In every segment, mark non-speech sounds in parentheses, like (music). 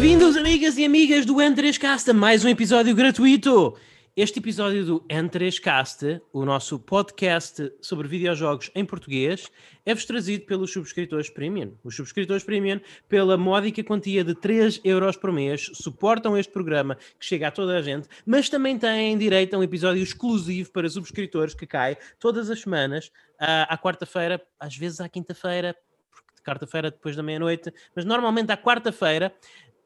Bem-vindos, amigas e amigas do N3Cast, a mais um episódio gratuito. Este episódio do N3Cast, o nosso podcast sobre videojogos em português, é-vos trazido pelos subscritores Premium. Os subscritores Premium, pela módica quantia de 3 euros por mês, suportam este programa que chega a toda a gente, mas também têm direito a um episódio exclusivo para subscritores que cai todas as semanas, à, à quarta-feira, às vezes à quinta-feira, quarta-feira depois da meia-noite, mas normalmente à quarta-feira,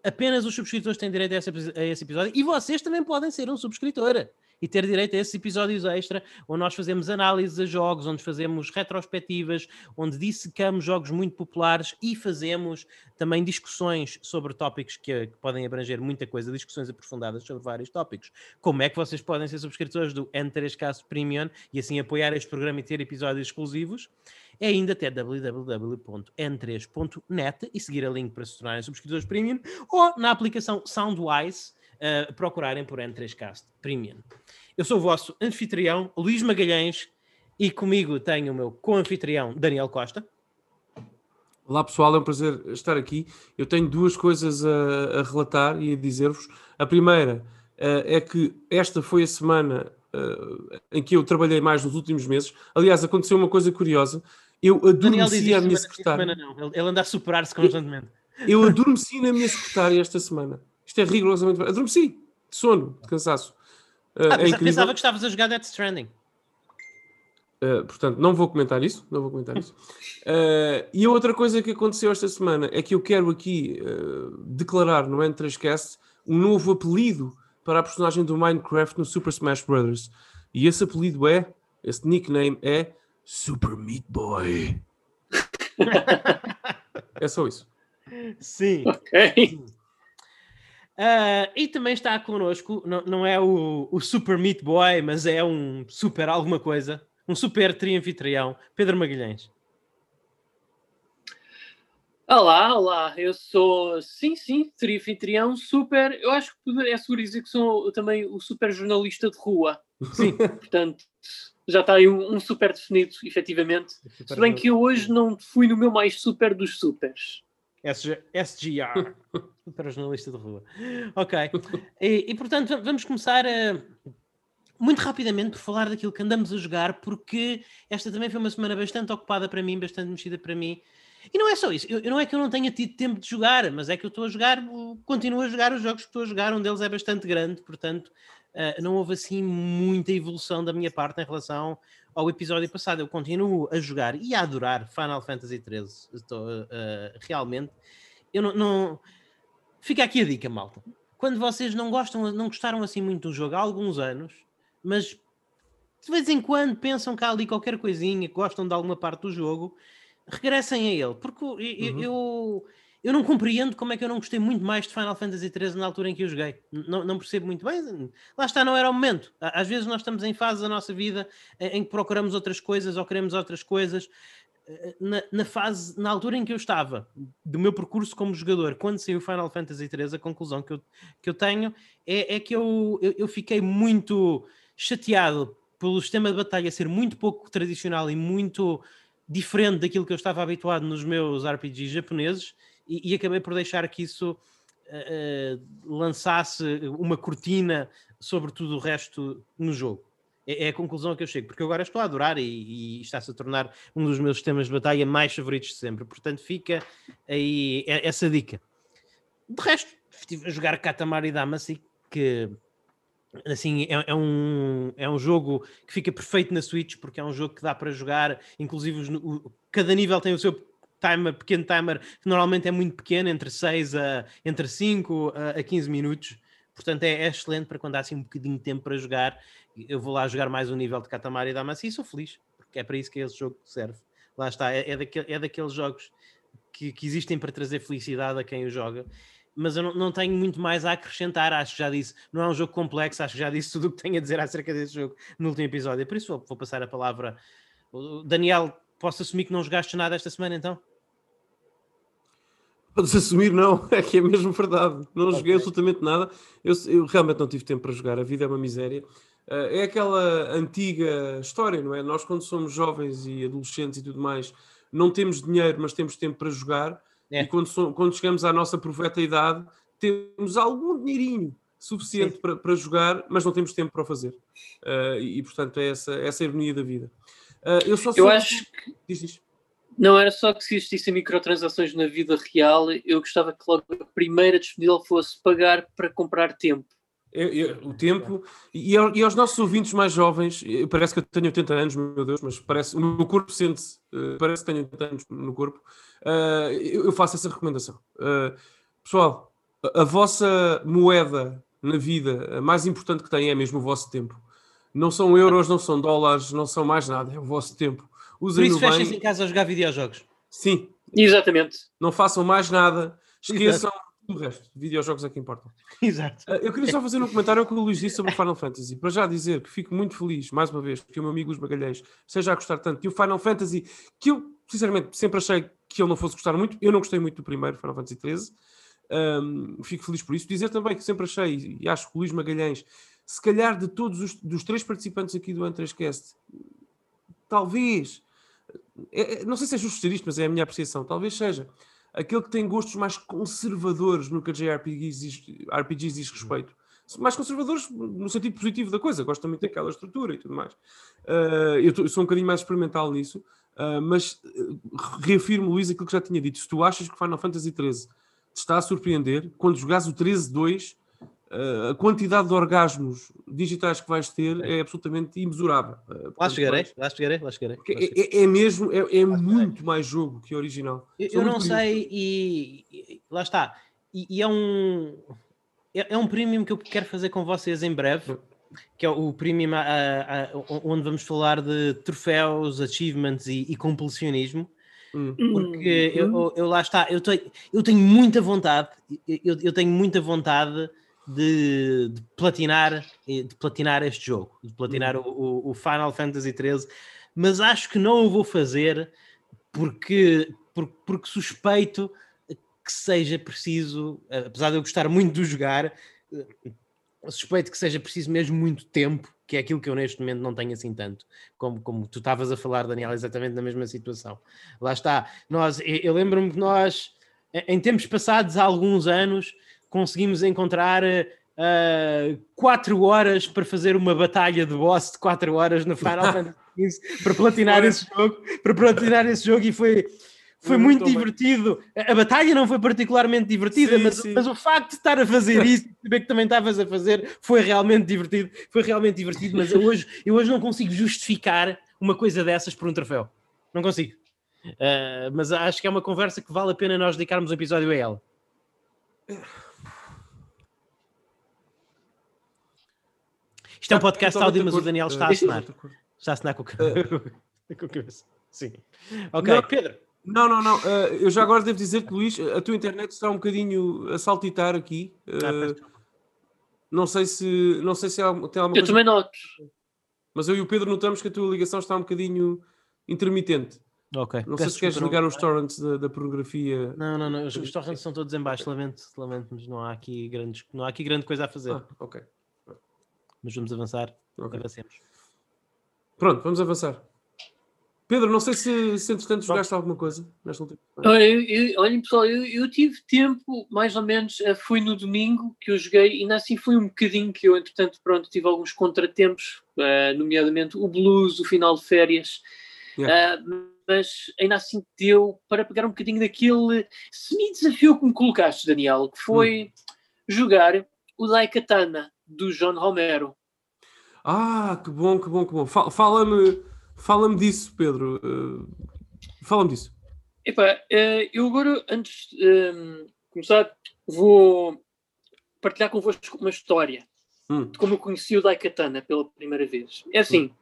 apenas os subscritores têm direito a esse, a esse, episódio e vocês também podem ser um subscritor e ter direito a esses episódios extra, onde nós fazemos análises a jogos, onde fazemos retrospectivas, onde dissecamos jogos muito populares e fazemos também discussões sobre tópicos que, que podem abranger muita coisa, discussões aprofundadas sobre vários tópicos. Como é que vocês podem ser subscritores do N3Cast Premium e assim apoiar este programa e ter episódios exclusivos? É ainda até www.n3.net e seguir a link para se tornarem subscritores premium ou na aplicação Soundwise uh, procurarem por N3Cast Premium. Eu sou o vosso anfitrião, Luís Magalhães, e comigo tenho o meu co-anfitrião, Daniel Costa. Olá pessoal, é um prazer estar aqui. Eu tenho duas coisas a, a relatar e a dizer-vos. A primeira uh, é que esta foi a semana uh, em que eu trabalhei mais nos últimos meses. Aliás, aconteceu uma coisa curiosa. Eu adormeci a minha secretária. Semana não. Ele anda a superar-se constantemente. Eu, (laughs) adormeci na minha secretária esta semana. Isto é rigorosamente. Adormeci, de sono, de cansaço. Uh, ah, é pensava que estavas a jogar Death Stranding. Uh, portanto, não vou comentar isso. Não vou comentar isso. Uh, e a outra coisa que aconteceu esta semana é que eu quero aqui declarar no N3Cast um novo apelido para a personagem do Minecraft no Super Smash Bros. E esse apelido é, esse nickname é Super Meat Boy. é só isso. Sim. Ok. Uh, e também está connosco, não, não é o, o Super Meat Boy, mas é um super alguma coisa, um super trianfitrião, Pedro Magalhães. Olá, olá, eu sou, sim, sim, trianfitrião, super, eu acho que é seguro dizer que sou também o super jornalista de rua. Sim. (laughs) Portanto, já está aí um, um super definido, efetivamente. Super Se bem que eu hoje não fui no meu mais super dos supers. SG, SGR, (laughs) super jornalista de rua. Ok. E, e portanto, vamos começar a, muito rapidamente por falar daquilo que andamos a jogar, porque esta também foi uma semana bastante ocupada para mim, bastante mexida para mim. E não é só isso, eu, não é que eu não tenha tido tempo de jogar, mas é que eu estou a jogar, continuo a jogar os jogos que estou a jogar, um deles é bastante grande, portanto, uh, não houve assim muita evolução da minha parte em relação ao episódio passado. Eu continuo a jogar e a adorar Final Fantasy XIII. Estou uh, realmente. Eu não, não, Fica aqui a dica, malta. Quando vocês não gostam, não gostaram assim muito do jogo há alguns anos, mas de vez em quando pensam que há ali qualquer coisinha, gostam de alguma parte do jogo, regressem a ele. Porque eu, uhum. eu eu não compreendo como é que eu não gostei muito mais de Final Fantasy XIII na altura em que eu joguei. Não, não percebo muito bem. Lá está, não era o momento. Às vezes nós estamos em fases da nossa vida em que procuramos outras coisas ou queremos outras coisas. Eh, na, na, fase, na altura em que eu estava, do meu percurso como jogador, quando saiu Final Fantasy XIII, a conclusão que eu, que eu tenho é, é que eu, eu, eu fiquei muito chateado pelo sistema de batalha ser muito pouco tradicional e muito diferente daquilo que eu estava habituado nos meus RPGs japoneses e, e acabei por deixar que isso uh, lançasse uma cortina sobre tudo o resto no jogo. É, é, a conclusão a que eu chego, porque eu agora estou a adorar e, e está-se a tornar um dos meus sistemas de batalha mais favoritos de sempre. Portanto, fica aí essa dica. De resto, estive a jogar Katamari Damacy, que assim é, é, um, é um jogo que fica perfeito na Switch, porque é um jogo que dá para jogar, inclusive o, cada nível tem o seu timer, pequeno timer, que normalmente é muito pequeno, entre 6 a entre 5 a, a 15 minutos. Portanto, é, é, excelente para quando há assim um bocadinho de tempo para jogar. Eu vou lá jogar mais um nível de Katamari e Damacy e sou feliz, porque é para isso que esse jogo serve. Lá está, é, é, daquele, é daqueles jogos que, que, existem para trazer felicidade a quem o joga. Mas eu não, não, tenho muito mais a acrescentar, acho que já disse. Não é um jogo complexo, acho que já disse tudo o que tenho a dizer acerca desse jogo no último episódio. Por isso vou, vou passar a palavra. Daniel, posso assumir que não jogaste nada esta semana então? Podes assumir, não, (laughs) é que é mesmo verdade. Não okay. joguei absolutamente nada. Eu, eu, realmente não tive tempo para jogar, a vida é uma miséria. Uh, é aquela antiga história, não é? Nós, quando somos jovens e adolescentes e tudo mais, não temos dinheiro, mas temos tempo para jogar. É. E quando, so, quando chegamos à nossa profeta idade, temos algum dinheirinho suficiente para, para jogar, mas não temos tempo para o fazer. Uh, e, portanto, é essa, essa a ironia da vida. Uh, eu só eu acho que. Diz, diz. Não era só que se existissem microtransações na vida real, eu gostava que logo a primeira disponível fosse pagar para comprar tempo. Eu, eu, o tempo e, e, aos nossos ouvintes mais jovens, parece que eu tenho 80 anos, meu Deus, mas parece o meu corpo sente-se, uh, parece que tenho 80 anos no corpo. Uh, eu, eu, faço essa recomendação. Uh, pessoal, a, a, vossa moeda na vida, a mais importante que tem é mesmo o vosso tempo. Não são euros, não são dólares, não são mais nada, é o vosso tempo. Usem Por isso fechem-se em casa a jogar videojogos. Sim. Exatamente. Não façam mais nada. Esqueçam o resto. Videojogos é que importam. Exato. Uh, eu queria só fazer um comentário ao que o Luís disse sobre o Final Fantasy. Para já dizer que fico muito feliz, mais uma vez, que o meu amigo Luís Magalhães seja a gostar tanto que o Final Fantasy, que eu, sinceramente, sempre achei que ele não fosse gostar muito. Eu não gostei muito do primeiro, Final Fantasy XIII. Um, fico feliz por isso. Dizer também que sempre achei, e acho que o Luís Magalhães, se calhar de todos os dos três participantes aqui do Antrescast, talvez, é, é, não sei se é justo ser isto, mas é a minha apreciação, talvez seja aquele que tem gostos mais conservadores no que a JRPGs RPGs diz respeito. Mais conservadores no sentido positivo da coisa, gosto também daquela estrutura e tudo mais. Uh, eu, tô, eu, sou um bocadinho mais experimental nisso, uh, mas uh, reafirmo, Luís, aquilo que já tinha dito. Se tu achas que Final Fantasy XIII te está a surpreender, quando jogares o 13-2, Uh, a quantidade de orgasmos digitais que vais ter é, é absolutamente imesurável. Uh, portanto, lá chegarei, lá chegarei, lá chegarei. É, é, é mesmo, é, é muito mais jogo que original. Eu, eu não sei, e, e, lá está. E, e é um é, é, um premium que eu quero fazer com vocês em breve, que é o premium a, a, a, onde vamos falar de troféus, achievements e, e completionismo. Hum. Porque hum. eu, eu, lá está, eu tenho, eu tenho muita vontade, eu, eu tenho muita vontade de, de, platinar, de platinar este jogo, de platinar uhum. o, o, Final Fantasy XIII, mas acho que não o vou fazer porque, porque, porque suspeito que seja preciso, apesar de eu gostar muito de jogar, suspeito que seja preciso mesmo muito tempo, que é aquilo que eu neste momento não tenho assim tanto, como, como tu estavas a falar, Daniel, exatamente na mesma situação. Lá está, nós, eu, eu lembro-me que nós, em tempos passados, há alguns anos, conseguimos encontrar uh, quatro horas para fazer uma batalha de boss de quatro horas no Final (laughs) Fantasy XV para platinar esse jogo, para platinar esse jogo e foi foi muito, muito divertido. A batalha não foi particularmente divertida, sim, mas, sim. mas, o facto de estar a fazer (laughs) isso, saber que também estavas a fazer, foi realmente divertido. Foi realmente divertido, mas eu hoje, eu hoje não consigo justificar uma coisa dessas por um troféu. Não consigo. Uh, mas acho que é uma conversa que vale a pena nós dedicarmos um episódio a ela. (laughs) Isto é um podcast áudio, mas o Daniel está a assinar. Está a assinar com a (laughs) cabeça. Sim. Ok, não, Pedro. Não, não, não. Uh, eu já agora devo dizer-te, Luís, a tua internet está um bocadinho a saltitar aqui. Uh, ah, não sei se, não sei se há, tem alguma eu coisa. Eu também noto. Mas eu e o Pedro notamos que a tua ligação está um bocadinho intermitente. Ok. Não sei se queres ligar os torrents da, da, pornografia. Não, não, não. Os, os torrents são todos em baixo. Lamento, lamento, mas não há aqui, grandes, não há aqui grande coisa a fazer. Ah, ok mas vamos avançar. Okay. Avancemos. Pronto, vamos avançar. Pedro, não sei se, se entretanto jogaste alguma coisa nesta última. Olhem, pessoal, eu, eu, tive tempo, mais ou menos, eh, foi no domingo que eu joguei, e ainda assim foi um bocadinho que eu, entretanto, pronto, tive alguns contratempos, uh, nomeadamente o blues, o final de férias, yeah. uh, mas ainda assim deu para pegar um bocadinho daquele semi-desafio que me colocaste, Daniel, que foi hum. jogar o Daikatana do John Romero. Ah, que bom, que bom, que bom. Fala-me fala disso, Pedro. Uh, Fala-me disso. Epá, uh, eu agora, antes de um, começar, vou partilhar convosco uma história hum. de como eu conheci o Daikatana pela primeira vez. É assim.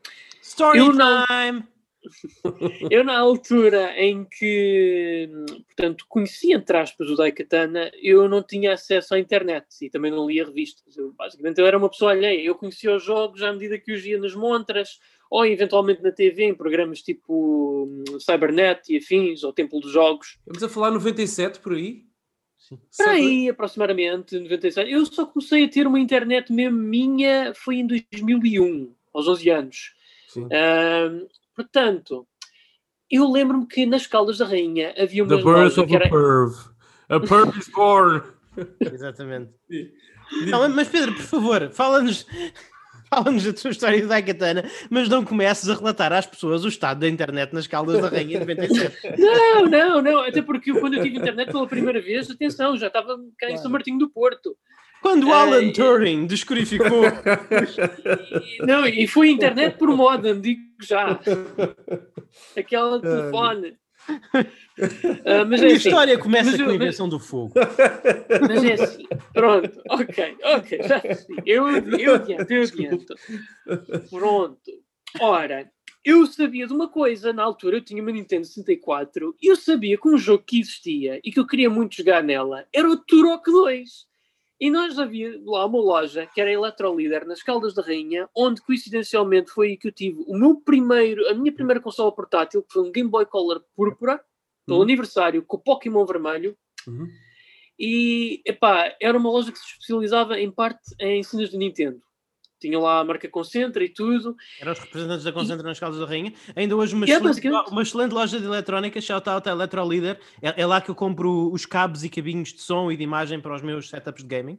Story eu time! (laughs) eu, na altura em que, portanto, conheci, entre aspas, o Daikatana, eu não tinha acesso à internet e também não lia revistas. Eu, basicamente, eu era uma pessoa alheia. Eu conhecia os jogos à medida que os via nas montras ou eventualmente na TV, em programas tipo hum, Cybernet e afins, ou Templo dos Jogos. Vamos a falar 97 por aí? Sim. Por aí, aproximadamente, 97. Eu só comecei a ter uma internet mesmo minha, foi em 2001, aos 11 anos. Sim. Portanto, eu lembro-me que nas Caldas da Rainha havia uma The birth of era... a perv. A perv is born. Exatamente. (laughs) Não, mas Pedro, por favor, fala-nos (laughs) fala-nos da tua história de Daikatana, mas não comeces a relatar às pessoas o estado da internet nas Caldas da Rainha em 97. (laughs) Não, não, não, até porque quando eu tive internet pela primeira vez, atenção, já estava cá em São Martinho do Porto. Quando Alan uh, Turing descodificou. E, (laughs) não, e foi internet por modem, digo já. Aquela telefone. Uh, mas a é assim, história começa com a invenção mas, do fogo. Mas é assim, pronto, ok, ok, já Eu, eu adianto, eu adianto. Pronto. Ora, eu sabia de uma coisa, na altura eu tinha uma Nintendo 64 e eu sabia que um jogo que existia e que eu queria muito jogar nela era o Turok 2. E nós havia lá uma loja que era a Electrolíder nas Caldas da Rainha, onde coincidencialmente foi aí que eu tive o meu primeiro, a minha primeira consola portátil, que foi um Game Boy Color púrpura, pelo uhum. aniversário, com o Pokémon vermelho. Uhum. E, epá, era uma loja que se especializava em parte em cenas de Nintendo. Tinha lá a marca Concentra e tudo. Eram os representantes da Concentra e... nas Caldas da Rainha. Ainda hoje uma, é, excelente, uma excelente loja de eletrónica, shout out a Electrolíder. É, é lá que eu compro os cabos e cabinhos de som e de imagem para os meus setups de gaming.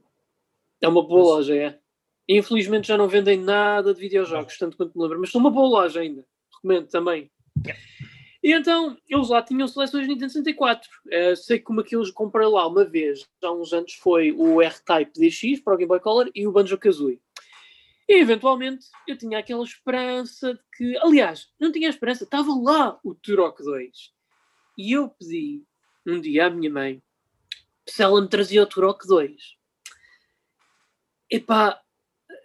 É uma boa mas... loja, é. Infelizmente já não vendem nada de videojogos, tanto quanto me lembro, mas são uma boa loja ainda. Recomendo também. E então, eles lá tinham seleções Nintendo 64. Uh, eh, sei que uma que eles comprei lá uma vez, há uns anos, foi o R-Type DX para o Game Boy Color e o Banjo-Kazooie. E eventualmente eu tinha aquela esperança de que, aliás, não tinha esperança, estava lá o Turok 2. E eu pedi um dia à minha mãe se ela me trazia o Turok 2. Epá,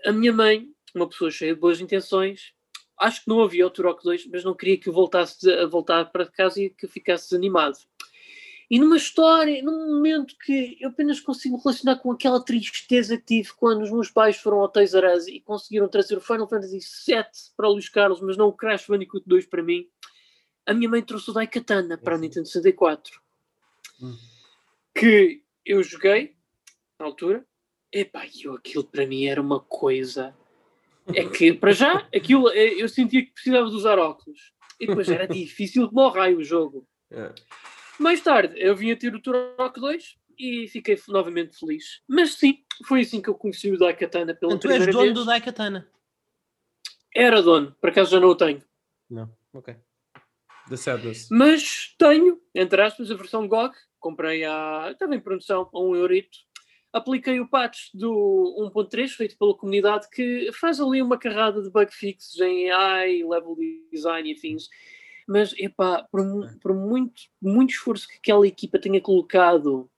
a minha mãe, uma pessoa cheia de boas intenções, acho que não havia o Turok 2, mas não queria que eu voltasse a voltar para casa e que eu ficasse desanimado. E numa história, num momento que eu apenas consigo relacionar com aquela tristeza que tive quando os meus pais foram ao Toys R Us e conseguiram trazer o Final Fantasy VII para o Luís Carlos, mas não o Crash Bandicoot 2 para mim, a minha mãe trouxe o Daikatana para a Nintendo 64. Hum. Que eu joguei na altura. Epá, eu, aquilo para mim era uma coisa. É que, para já, aquilo eh, eu sentia que precisava de usar óculos. E depois era difícil como o raio o jogo. É. Mais tarde, eu vim a ter o Turok 2 e fiquei novamente feliz. Mas sim, foi assim que eu conheci o Daikatana pela então, primeira vez. Tu és dono do Daikatana? Era dono, por acaso já não o tenho. Não, ok. The Sadness. Mas tenho, entre aspas, a versão GOG. Comprei a. Estava em produção a um eurito. Apliquei o patch do 1.3 feito pela comunidade que faz ali uma carrada de bug fixes em AI, level design e afins mas, epá, por, por muito, muito esforço que aquela equipa tenha colocado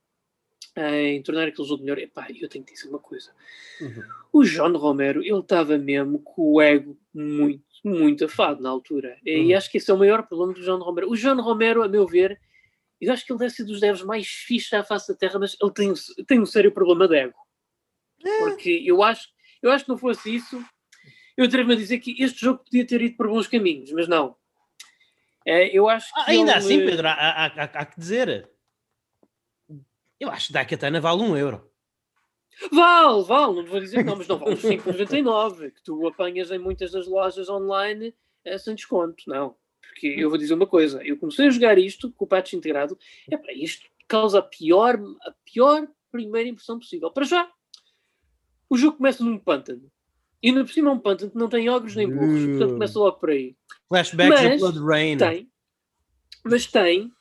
em tornar aquele jogo melhor, epá, eu tenho que dizer uma coisa. Uhum. O John Romero, ele estava mesmo com o ego muito, muito afado na altura. Uhum. E acho que esse é o maior problema do John Romero. O John Romero, a meu ver, eu acho que ele deve ser dos devs mais fixos à face da Terra, mas ele tem, tem um sério problema de ego. É. Porque eu acho, eu acho que não fosse isso, eu atrevo-me a dizer que este jogo podia ter ido por bons caminhos, mas não. É, eu acho que. Ainda ele... assim, Pedro, há, há, há, há, que dizer. Eu acho que Daikatana vale um euro. Vale, vale, não vou dizer não, mas não vale os 5,99 que tu apanhas em muitas das lojas online é, sem desconto, não. Porque eu vou dizer uma coisa, eu comecei a jogar isto com o patch integrado, é para isto causa a pior, a pior primeira impressão possível. Para já, o jogo começa num pântano. E ainda por cima é um pântano que não tem ogros nem burros, portanto começa logo por aí. Flashbacks mas, Blood Rain. Tem, mas tem,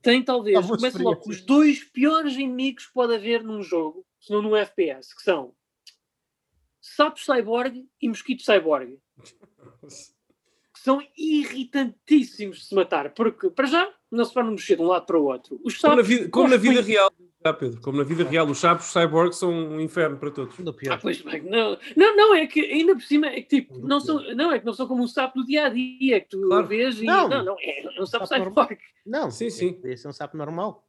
tem talvez, começa logo com os dois piores inimigos que pode haver num jogo, se não num FPS, que são Sapo Cyborg e Mosquito Cyborg. (laughs) que são irritantíssimos de se matar, porque para já não se podem mexer de um lado para o outro. Os como na vida, como na vida real. Ah, Pedro, como na vida real, os sapos cyborgs são um inferno para todos. Ah, pois não, não, não, é que ainda por cima é que tipo, não são, não, é que não são como um sapo do dia a dia que tu claro. vês e não, não, não é, é um sapo, sapo cyborg. Não, sim, sim. Esse é um sapo normal.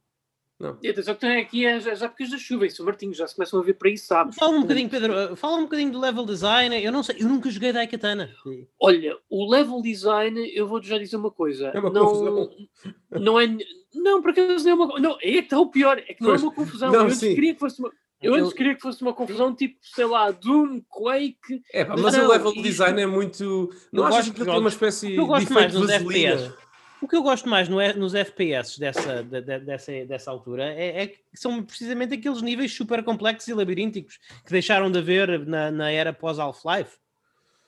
Não. E atenção que tem aqui as, as épocas da chuva, São Martinho, já se começam a ver para aí, sabes? Fala um bocadinho, Pedro, fala um bocadinho do level design. Eu não sei, eu nunca joguei Daikatana. Olha, o level design, eu vou já dizer uma coisa. É uma não, (laughs) não é. Não, por acaso não é uma. Não, é que está o pior, é que não pois. é uma confusão. Não, eu antes queria que fosse uma. Eu antes queria que fosse uma confusão tipo, sei lá, Doom, Quake. É, pá, mas não, o level design é muito. Não achas que é uma espécie de efeito vaselina? O que eu gosto mais no, nos FPS dessa, de, de, dessa, dessa altura é, é, que são precisamente aqueles níveis super complexos e labirínticos que deixaram de haver na, na era pós-Half-Life.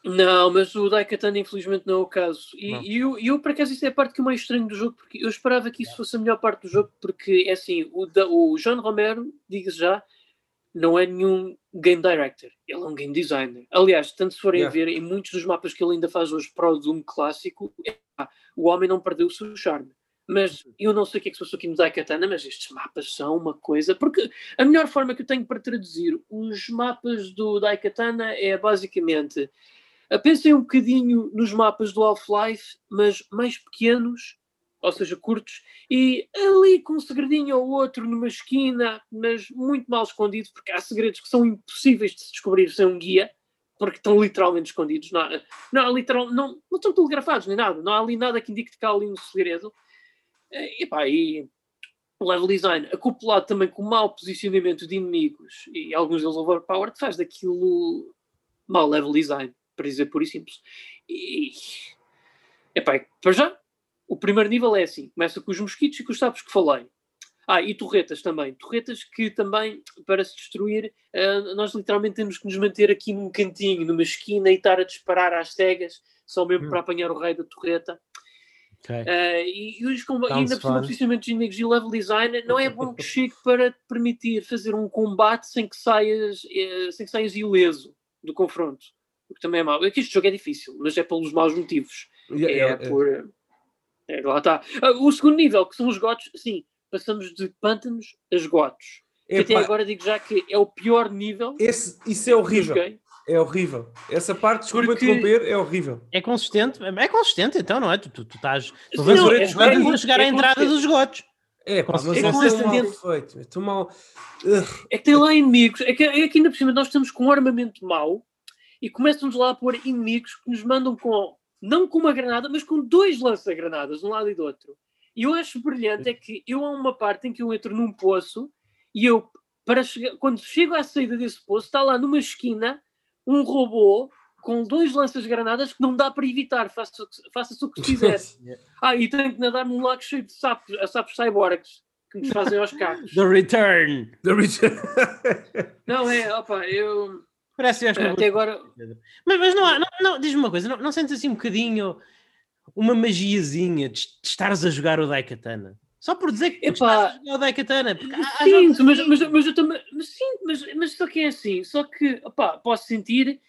Não, mas o Daikatana infelizmente não é o caso. E, e eu, eu, por acaso, isso é a parte que eu mais estranho do jogo, porque eu esperava que isso fosse a melhor parte do jogo, porque é assim, o, o John Romero, diga já, não é nenhum game director, ele é um game designer. Aliás, tanto se forem yeah. ver, em muitos dos mapas que ele ainda faz hoje para o Doom clássico, é, o homem não perdeu o seu charme. Mas eu não sei o que é que se passou aqui no Daikatana, mas estes mapas são uma coisa. Porque a melhor forma que eu tenho para traduzir os mapas do Daikatana é basicamente. Pensem um bocadinho nos mapas do Half-Life, mas mais pequenos ou seja, curtos, e ali com um segredinho ou outro numa esquina, mas muito mal escondido, porque há segredos que são impossíveis de se descobrir sem um guia, porque estão literalmente escondidos. Não, há, não, há literal, não, não estão telegrafados nem nada, não há ali nada que indique que há ali um segredo. E, pá, e level design, acoplado também com o mau posicionamento de inimigos e alguns deles overpowered, faz daquilo mau level design, para dizer puro e simples. E, epá, para já, o primeiro nível é assim: começa com os mosquitos e com os sapos que falei. Ah, e torretas também. Torretas que também, para se destruir, uh, nós literalmente temos que nos manter aqui num cantinho, numa esquina e estar a disparar às cegas, só mesmo hum. para apanhar o rei da torreta. Okay. Uh, e, e, os e ainda por cima, posicionamento de inimigos e level design não é bom que (laughs) chegue para te permitir fazer um combate sem que saias, uh, sem que saias ileso do confronto. O que também é mau. É que este jogo é difícil, mas é pelos maus motivos. Yeah, é yeah, por. Yeah é, lá está. Ah, o segundo nível, que são os gotos, sim, passamos de pântanos a esgotos. Que até agora digo já que é o pior nível. Esse, isso é horrível. É horrível. Essa parte, desculpa Porque... interromper, é horrível. É consistente, é consistente então, não é? Tu, tu, tu estás. Tu vais não, é, é, chegar é à entrada dos esgotos. É, pá, mas é, é mal feito. É tão mal. É que tem lá inimigos. É que, é que ainda por cima nós estamos com um armamento mau e começam-nos lá a pôr inimigos que nos mandam com não com uma granada, mas com dois lança-granadas, de um lado e do outro. E eu acho brilhante é que eu há uma parte em que eu entro num poço e eu, para chegar, quando chego à saída desse poço, está lá numa esquina um robô com dois lanças-granadas que não dá para evitar, faça-se faça o que quiser. (laughs) ah, e tenho que nadar num lago cheio de sapos, a sapos cyborgs que nos fazem aos cacos. (laughs) The Return! The Return! não, é, opa, eu Parece que até agora. Mas, mas não há, não, não diz-me uma coisa, não, não sentes assim um bocadinho uma magiazinha de, de estares a jogar o Daikatana? Só por dizer que Epá, estás a jogar o Daikatana. Sim, mas, mas, mas, eu também. Mas, sim, mas, mas só que é assim, só que opá, posso sentir,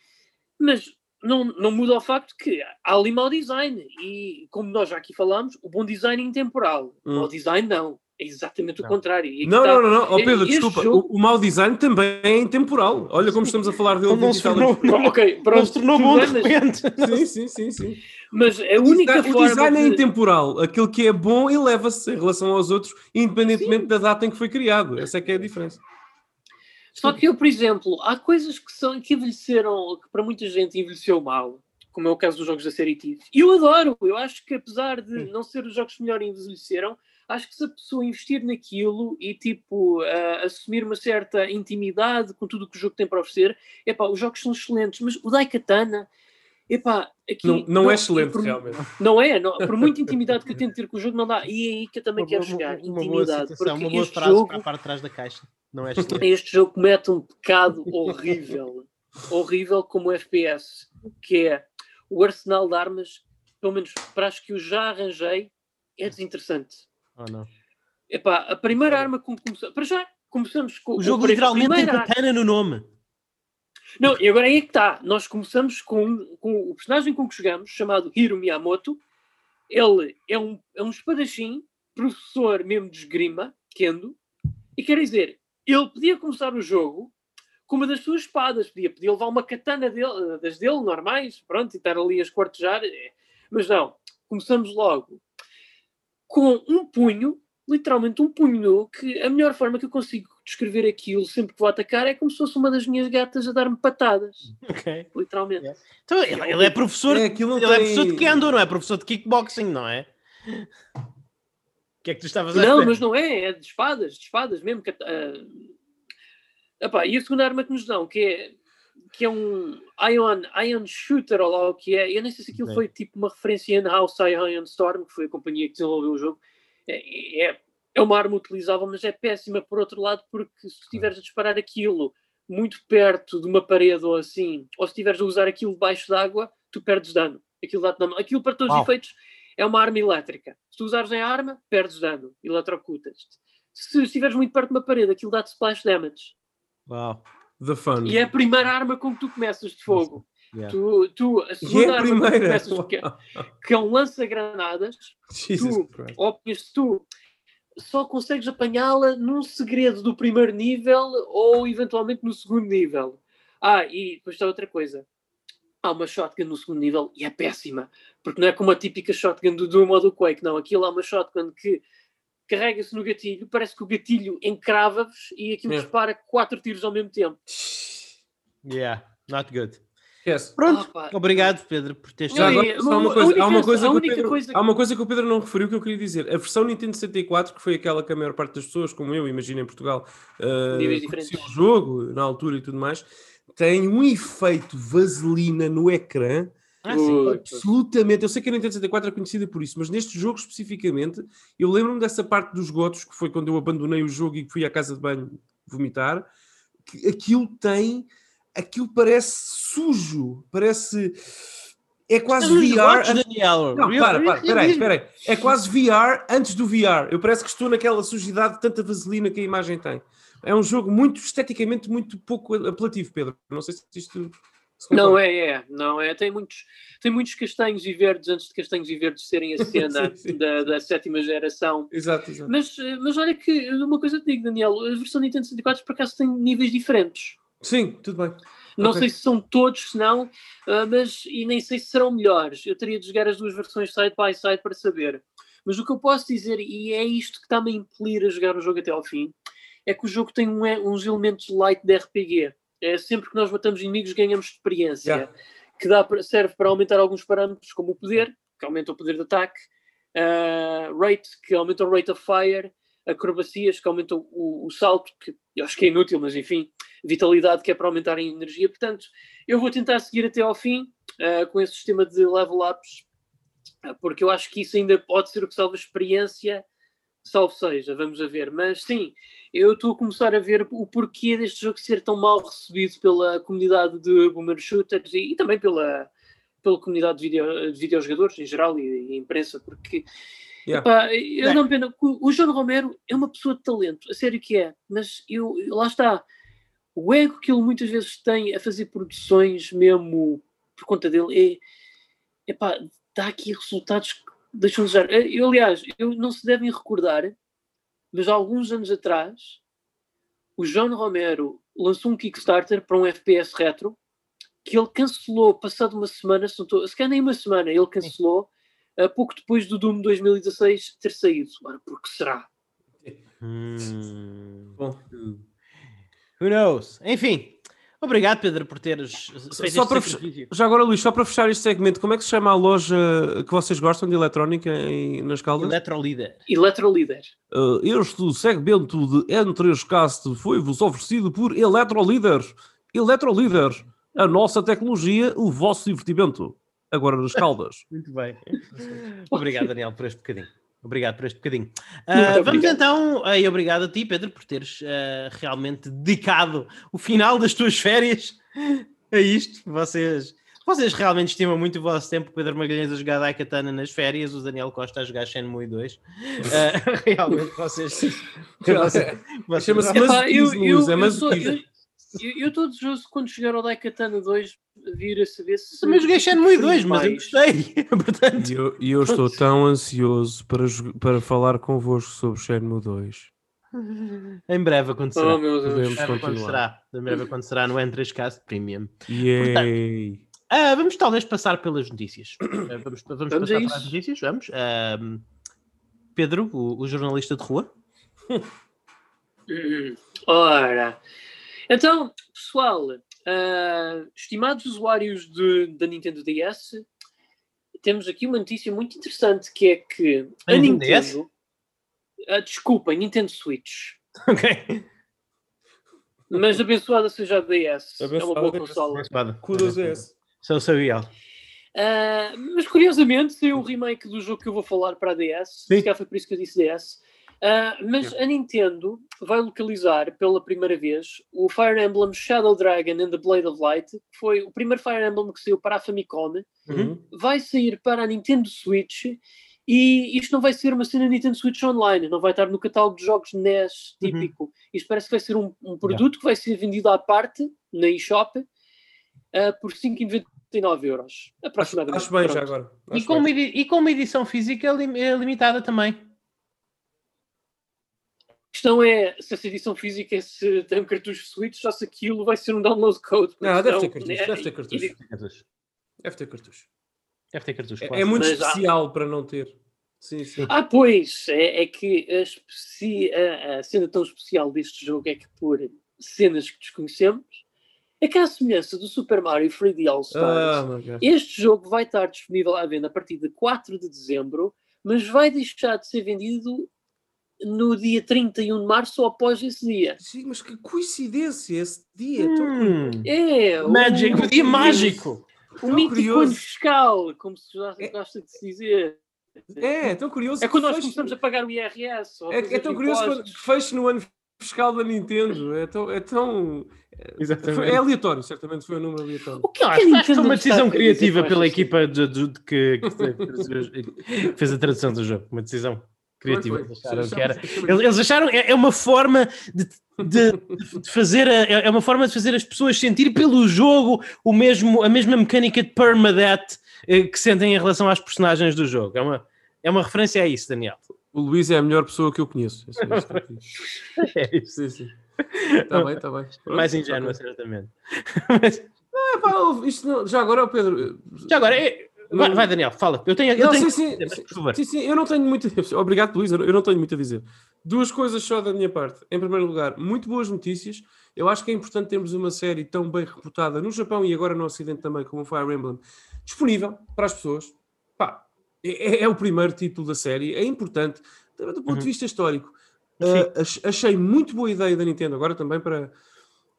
mas não, não muda o facto que há ali mau design. E como nós já aqui falamos, o bom design é intemporal. Hum. O mau design não. É exatamente não. o contrário. Não, tá... não, não, não, oh, Pedro, desculpa. Jogo... O, o mau design também é intemporal. Olha como estamos a falar dele. Não, se tornou, não, okay, não se tornou bom de repente. (laughs) Sim, sim, sim, sim. Mas a única o forma. O design é de... é intemporal. Aquilo que é bom eleva-se em relação aos outros, independentemente sim. da data em que foi criado. Essa é que é a diferença. Só que eu, por exemplo, há coisas que, são, que envelheceram, que para muita gente envelheceu mal, como é o caso dos jogos da série TIF. E eu adoro, eu acho que apesar de não ser os jogos que melhor envelheceram, acho que se a pessoa investir naquilo e tipo uh, assumir uma certa intimidade com tudo o que o jogo tem para oferecer, epá, os jogos são excelentes, mas o Daikatana, epá, aqui não, não, não é excelente por, realmente. Não é, não, por muita intimidade que eu tento ter com o jogo, não dá. E é aí que eu também uma, quero jogar, uma, intimidade. Uma boa, uma boa frase jogo, para a parte de trás da caixa. Não é excelente. (laughs) Este jogo comete um pecado horrível, horrível como o FPS, que é o arsenal de armas, pelo menos para as que eu já arranjei, é desinteressante. Oh, não. Epá, a primeira arma como começamos. Para já, começamos com. O jogo literalmente tem katana no nome. Não, e agora aí é que está. Nós começamos com, com o personagem com que jogamos, chamado Hiro Miyamoto. Ele é um, é um espadachim, professor mesmo de esgrima, Kendo. E quer dizer, ele podia começar o jogo com uma das suas espadas. Podia, podia levar uma katana dele, das dele, normais, pronto, e estar ali a esquartejar. Mas não, começamos logo com um punho, literalmente um punho que a melhor forma que eu consigo descrever aquilo sempre que vou atacar é como se fosse uma das minhas gatas a dar-me patadas. (laughs) Ok. Literalmente. Yeah. Então, ele, ele, é professor, é, ele tem... é professor de kendo, não é professor de kickboxing, não é? O que é que tu estavas a Não, mas não é, é de espadas, de espadas mesmo. Uh... Epá, e a segunda arma que nos dão, que é que é um Ion, Ion Shooter, ou lá o que é. Eu nem sei se aquilo Sim. foi tipo uma referência em House Ion Storm, que foi a companhia que desenvolveu o jogo. É, é, é uma arma utilizável, mas é péssima por outro lado, porque se estiveres a disparar aquilo muito perto de uma parede ou assim, ou se estiveres a usar aquilo debaixo d'água, tu perdes dano. Aquilo, dá dano. aquilo para todos os efeitos é uma arma elétrica. Se tu usares em arma, perdes dano, eletrocutas-te. Se estiveres muito perto de uma parede, aquilo dá-te splash damage. Uau. The fun. E é a primeira arma com que tu começas de fogo. Yeah. Tu, tu, a segunda é a arma que tu começas, que, é- que é um lança-granadas, tu- óbvias tu só consegues apanhá-la num segredo do primeiro nível ou eventualmente no segundo nível. Ah, e depois está outra coisa. Há uma shotgun no segundo nível e é péssima, porque não é como a típica shotgun do Doom ou do Quake, não. Aquilo é uma shotgun que carrega-se no gatilho, parece que o gatilho encrava-vos e aquilo É. dispara quatro tiros ao mesmo tempo. Yeah, not good. Yes. Pronto, pá. obrigado Pedro por Não, estado. uma coisa, única- há uma coisa que o Pedro, coisa que- há uma coisa que o Pedro não referiu que eu queria dizer. A versão Nintendo 64, que foi aquela que a maior parte das pessoas, como eu, imagino em Portugal, uh, o jogo na altura e tudo mais, tem um efeito vaselina no ecrã Ah, sim. Absolutamente. Eu sei que a Nintendo 64 é conhecida por isso, mas neste jogo especificamente, eu lembro-me dessa parte dos gotos, que foi quando eu abandonei o jogo e fui à casa de banho vomitar, que aquilo tem, aquilo parece sujo, parece. É quase Estás VR. votos, antes- Daniel. Não, para, para, espera aí, espera aí. É quase VR antes do VR. Eu parece que estou naquela sujidade de tanta vaselina que a imagem tem. É um jogo muito esteticamente muito pouco apelativo, Pedro. Não sei se isto. Não é, é, não é. Tem muitos, tem muitos castanhos e verdes antes de castanhos e verdes serem a (laughs) cena Sim, sim. Da, da sétima geração. Exato, exato. Mas, mas olha que uma coisa te digo, Daniel, a versão Nintendo 64 por acaso tem níveis diferentes. Sim, tudo bem. Não Ok. sei se são todos, se não, ah, mas e nem sei se serão melhores. Eu teria de jogar as duas versões side by side para saber. Mas o que eu posso dizer, e é isto que está-me a impelir a jogar o jogo até ao fim, é que o jogo tem um- uns elementos light de RPG. É sempre que nós matamos inimigos ganhamos experiência, Yeah. que dá serve para aumentar alguns parâmetros, como o poder, que aumenta o poder de ataque, ah, rate, que aumenta o rate of fire, acrobacias, que aumenta o, o salto, que eu acho que é inútil, mas enfim, vitalidade, que é para aumentar a energia. Portanto, eu vou tentar seguir até ao fim ah, com esse sistema de level ups, ah, porque eu acho que isso ainda pode ser o que salva a experiência, salvo seja, vamos a ver. Mas sim, eu estou a começar a ver o porquê deste jogo ser tão mal recebido pela comunidade de boomer shooters e, e também pela, pela comunidade de, video, de videojogadores em geral e, e imprensa, porque Yeah. epá, eu não pena. O, o João Romero é uma pessoa de talento, a sério que é, mas eu, lá está. O ego que ele muitas vezes tem a fazer produções mesmo por conta dele é epá, dá aqui resultados que deixam de desejar. Eu, aliás, eu, não se devem recordar, mas há alguns anos atrás o João Romero lançou um Kickstarter para um FPS retro que ele cancelou passado uma semana, se, não estou, se calhar nem uma semana, ele cancelou uh, pouco depois do Doom 2016 ter saído. Ora, porque será? Hum. Bom. Who knows? Enfim, obrigado, Pedro, por teres feito Só este para. Já agora, Luís, só para fechar este segmento, como é que se chama a loja que vocês gostam de eletrónica em, nas Caldas? Eletrolíder. Electrolíder. Uh, este segmento de N3Cast foi-vos oferecido por Eletrolíder. Eletrolíder, a nossa tecnologia, o vosso divertimento. Agora nas Caldas. Muito bem. obrigado, Daniel, por este bocadinho. Obrigado por este bocadinho. Muito vamos então, e obrigado a ti, Pedro, por teres ah, realmente dedicado o final das tuas férias a isto. Vocês, vocês realmente estimam muito o vosso tempo. O Pedro Magalhães a jogar Daikatana nas férias, o Daniel Costa a jogar Shenmue 2. Ah, (laughs) realmente, vocês. (laughs) vocês- vocês- Chama-se eu- eu- Luís, é eu sou- masoquismo. eu- Eu estou desejoso quando chegar ao Daikatana 2 vir a saber se. Também joguei Shenmue 2, mas eu gostei. (laughs) Portanto, E eu, e eu estou tão ansioso para, para falar convosco sobre Shenmue 2. (laughs) em breve acontecerá. Oh meu Deus. Em breve acontecerá. Em breve acontecerá no N3Cast Premium. Yay! Ah, vamos talvez passar pelas notícias. (coughs) Ah, vamos, vamos, Vamos passar pelas notícias, vamos. Ahm, Pedro, o, o jornalista de rua. (laughs) Ora, então, pessoal, ah, estimados usuários de, da Nintendo DS, temos aqui uma notícia muito interessante que é que a A Nintendo ah, desculpa, Nintendo Switch, Ok. Mas abençoada seja a DS. é uma Abençoada boa seja a consola. Kudos a esse. O seu Ial. Ah, mas curiosamente saiu um remake do jogo que eu vou falar para a DS. Sim. Se calhar foi por isso que eu disse DS. Ah, mas a Nintendo vai localizar pela primeira vez o Fire Emblem Shadow Dragon and the Blade of Light, que foi o primeiro Fire Emblem que saiu para a Famicom, Uhum. vai sair para a Nintendo Switch e isto não vai ser uma cena Nintendo Switch Online, não vai estar no catálogo de jogos NES Uhum. típico. Isto parece que vai ser um, um produto que vai ser vendido à parte na eShop ah, por 5,99 euros. Aproximadamente. Acho bem já Pronto. agora. E Acho com, uma bem. edi- e com uma edição física lim- eh, limitada também. A questão é se essa edição física é se tem um cartucho Switch ou se aquilo vai ser um download code. Não, deve ter cartucho, né, deve ter cartucho. Deve ter cartucho. Deve ter cartucho, É, é muito Mas há- especial para não ter. Sim, sim. Ah, pois, é, é que a, especi- a- a cena tão especial deste jogo é que por cenas que desconhecemos, é que à semelhança do Super Mario 3D All Ah, Stars, my God. este jogo vai estar disponível à venda a partir de 4 de dezembro, mas vai deixar de ser vendido no dia 31 de março ou após esse dia. Sim, mas que coincidência esse dia. Tão Hum, É, o- Magic, o dia curioso. mágico. o tão mítico ano fiscal, como se já É- gosta de se dizer. É, tão curioso. É quando que nós feche- começamos a pagar o IRS. É, é tão os curioso quando feche no ano fiscal da Nintendo. É tão. É, tão, Exatamente. é aleatório, certamente foi um número aleatório. O que é a acho, acho que foi uma decisão criativa pela equipa de, de- de que, que (laughs) fez a tradução do jogo. Uma decisão criativa. Foi, foi. Eles acharam que era-. Eles acharam é é uma forma de, de- de fazer a, é uma forma de fazer as pessoas sentir pelo jogo o mesmo, a mesma mecânica de permadeath eh, que sentem em relação às personagens do jogo. É uma, é uma referência a isso, Daniel. O Luís é a melhor pessoa que eu conheço. Isso, isso. (laughs) É isso. sim, sim. Está bem, está bem. Pronto, Mais ingênua, certamente. Mas, É, pá, isto não- já agora, Pedro. já agora, é- vai, vai, Daniel, fala. Eu tenho, eu Não, tenho sim, sim, mas, por favor. sim, sim, eu não tenho muito. Obrigado, Luís. Eu não tenho muito a dizer. Duas coisas só da minha parte. Em primeiro lugar, muito boas notícias. Eu acho que é importante termos uma série tão bem reputada no Japão e agora no Ocidente também, como o Fire Emblem, disponível para as pessoas. Pá, é, é o primeiro título da série. É importante, também do ponto Uhum. de vista histórico. Sim. Uh, ach- achei muito boa ideia da Nintendo, agora também para,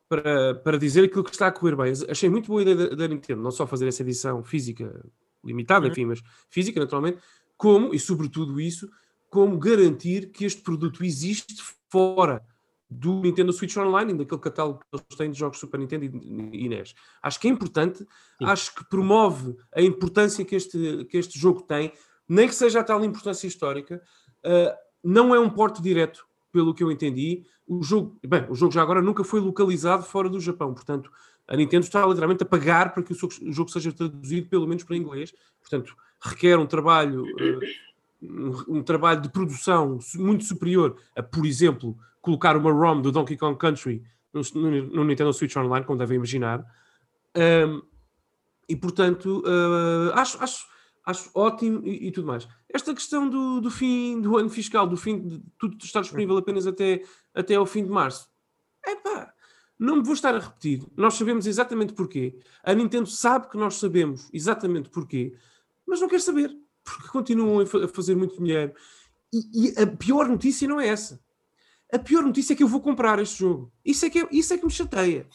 para, para dizer aquilo que está a correr bem. Achei muito boa ideia da, da Nintendo, não só fazer essa edição física limitada, Uhum. enfim, mas física naturalmente, como, e sobretudo isso, como garantir que este produto existe fora do Nintendo Switch Online e daquele catálogo que eles têm de jogos Super Nintendo e, e NES. Acho que é importante, Sim. acho que promove a importância que este, que este jogo tem, nem que seja a tal importância histórica. Uh, não é um porte direto, pelo que eu entendi. O jogo, bem, o jogo já agora nunca foi localizado fora do Japão, portanto, a Nintendo está literalmente a pagar para que o jogo, seja traduzido pelo menos para inglês. Portanto, requer um trabalho, uh, um, um trabalho de produção muito superior a, por exemplo, colocar uma ROM do Donkey Kong Country no- no Nintendo Switch Online, como devem imaginar. Um, e portanto, uh, acho, acho, acho ótimo e, e tudo mais. Esta questão do, do fim do ano fiscal, do fim de tudo estar disponível apenas até, até ao fim de março, epá, não me vou estar a repetir. Nós sabemos exatamente porquê. A Nintendo sabe que nós sabemos exatamente porquê, mas não quer saber, porque continuam a fa- a fazer muito dinheiro. E, e a pior notícia não é essa. A pior notícia é que eu vou comprar este jogo. Isso é que, é- isso é que me chateia.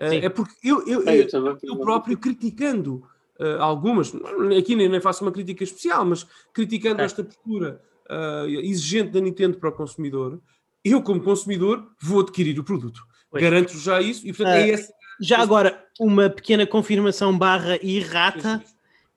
Uh, Sim. é porque eu, eu, eu- eu eu próprio criticando uh, algumas, aqui nem, nem faço uma crítica especial, mas criticando É. esta postura uh, exigente da Nintendo para o consumidor, eu, como consumidor, vou adquirir o produto. Garanto já isso, e portanto Ah, é essa. Já agora, uma pequena confirmação barra errata.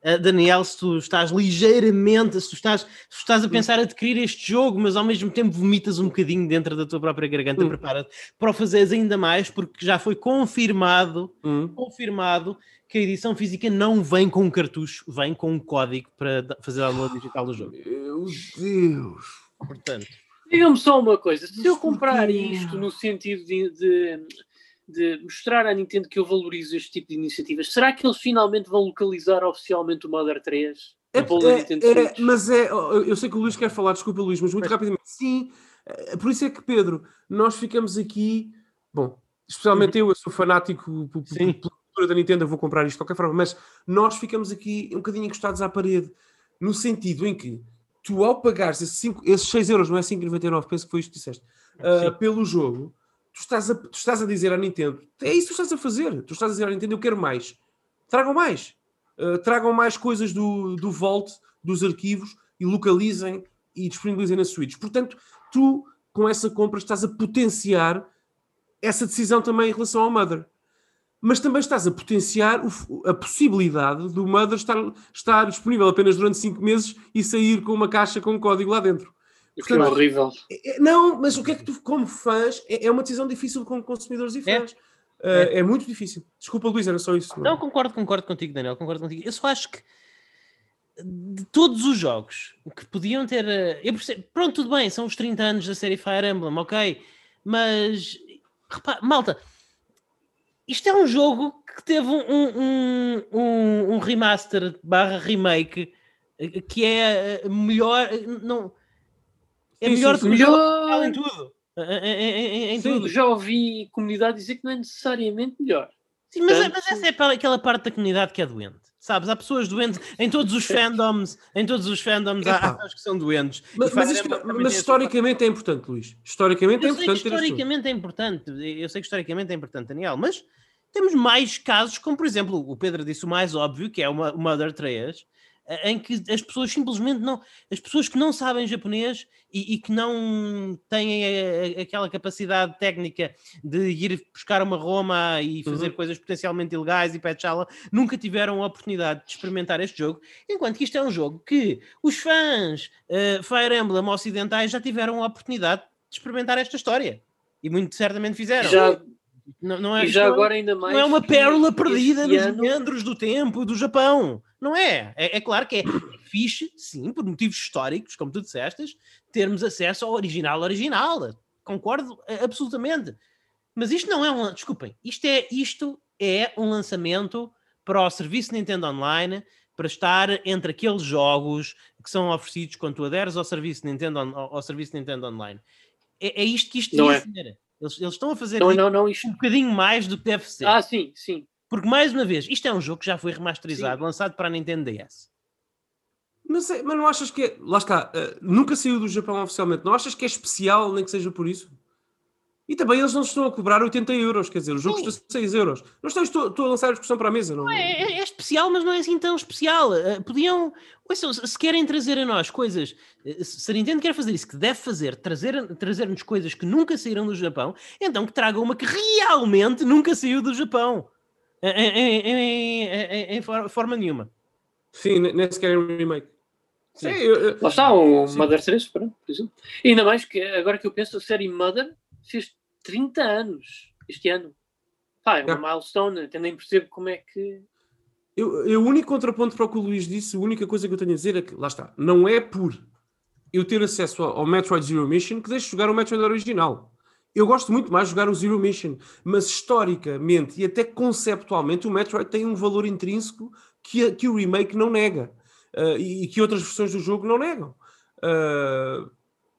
Uh, Daniel, se tu estás ligeiramente, se tu estás, se tu estás a pensar adquirir este jogo, mas ao mesmo tempo vomitas um bocadinho dentro da tua própria garganta, Hum. prepara-te para o fazeres ainda mais, porque já foi confirmado, Hum. confirmado que a edição física não vem com um cartucho, vem com um código para fazer a download digital do jogo. Meu Deus! Portanto, Diga-me só uma coisa: se eu comprar isto no sentido de, de, de mostrar à Nintendo que eu valorizo este tipo de iniciativas, será que eles finalmente vão localizar oficialmente o Mother 3? É, é- é- mas é, eu sei que o Luís quer falar, desculpa Luís, mas muito Mas- rapidamente. Sim, é, por isso é que Pedro, nós ficamos aqui, bom, especialmente eu, eu sou fanático pela cultura da Nintendo, eu vou comprar isto de qualquer forma, mas nós ficamos aqui um bocadinho encostados à parede, no sentido em que tu ao pagares esses, cinco, esses 6 euros, não é 5,99, penso que foi isto que disseste, Sim. pelo jogo, tu tu estás, a, tu estás a dizer à Nintendo, é isso que tu estás a fazer. Tu estás a dizer à Nintendo, eu quero mais. Tragam mais. Uh, tragam mais coisas do, do Vault, dos arquivos, e localizem e disponibilizem na Switch. Portanto, tu, com essa compra, estás a potenciar essa decisão também em relação ao Mother. Mas também estás a potenciar o, a possibilidade do Mother estar, estar disponível apenas durante 5 meses e sair com uma caixa com um código lá dentro. Portanto, que horrível. É, é, não, mas o que é que tu, como fãs, é, é uma decisão difícil com consumidores e fãs. É. Uh, é. muito difícil. Desculpa, Luís, era só isso. Não, concordo, concordo contigo, Daniel, concordo contigo. Eu só acho que de todos os jogos que podiam ter. Eh, eu percebo, pronto, tudo bem, são os 30 anos da série Fire Emblem, ok, mas repara, malta, isto é um jogo que teve um, um, um, um remaster barra remake eh, que é eh, melhor. Não, é sim, melhor sim, que melhor em tudo. Em, em, em tudo. Já ouvi comunidade dizer que não é necessariamente melhor. Sim, mas, Tanto... mas essa é aquela parte da comunidade que é doente. Sabes, há pessoas doentes em todos os fandoms, em todos os fandoms há, há pessoas que são doentes. Mas, mas, isto, mas historicamente é importante, Luís. Historicamente é importante. historicamente é importante. Eu sei que historicamente é importante, Daniel, mas temos mais casos, como por exemplo, o Pedro disse o mais óbvio, que é uma Mother 3, em que as pessoas simplesmente não, as pessoas que não sabem japonês e, e que não têm a, a, aquela capacidade técnica de ir buscar uma Roma e fazer uhum. coisas potencialmente ilegais e petchala, nunca tiveram a oportunidade de experimentar este jogo, enquanto que isto é um jogo que os fãs uh, Fire Emblem ocidentais já tiveram a oportunidade de experimentar esta história e muito certamente fizeram. Já... Não, não é, e já não, agora ainda mais. Não é uma pérola perdida nos meandros do tempo do Japão. Não é. é. é. claro que é, é fixe, sim, por motivos históricos, como tu disseste, termos acesso ao original original. Concordo eh, absolutamente. Mas isto não é um. Desculpem, isto é, isto é um lançamento para o serviço Nintendo Online para estar entre aqueles jogos que são oferecidos quando tu aderes ao serviço Nintendo, ao, ao serviço Nintendo Online. É, é isto que isto não é. ser. Eles, eles, estão a fazer não, não, não, isto... um bocadinho mais do que deve ser. Ah, sim, sim. Porque, mais uma vez, isto é um jogo que já foi remasterizado, Sim. lançado para a Nintendo DS. Mas, é, mas não achas que é. Lá está, uh, nunca saiu do Japão oficialmente. Não achas que é especial, nem que seja por isso? E também eles não estão a cobrar 80 euros, quer dizer, o jogo Sim. custa 6 euros. Não estou, estou, estou a lançar a discussão para a mesa, não, não é, é, é, especial, mas não é assim tão especial. Uh, podiam, ouçam, se querem trazer a nós coisas, uh, se a Nintendo quer fazer isso, que deve fazer, trazer-nos trazer coisas que nunca saíram do Japão, então que tragam uma que realmente nunca saiu do Japão em, em, em, em forma nenhuma. Sim, nem sequer em remake. Sim, eu, Lá está, o sim. Mother 3, por exemplo. E ainda mais que agora que eu penso, a série Mother fez 30 anos este ano. Pá, é uma é. milestone, até nem percebo como é que. Eu, eu, o único contraponto para o que o Luís disse, a única coisa que eu tenho a dizer é que, lá está, não é por eu ter acesso ao, Metroid Zero Mission que deixo de jogar o Metroid original. Eu gosto muito mais de jogar o Zero Mission, mas historicamente e até conceptualmente o Metroid tem um valor intrínseco que, que o remake não nega uh, e, e, que outras versões do jogo não negam. Uh,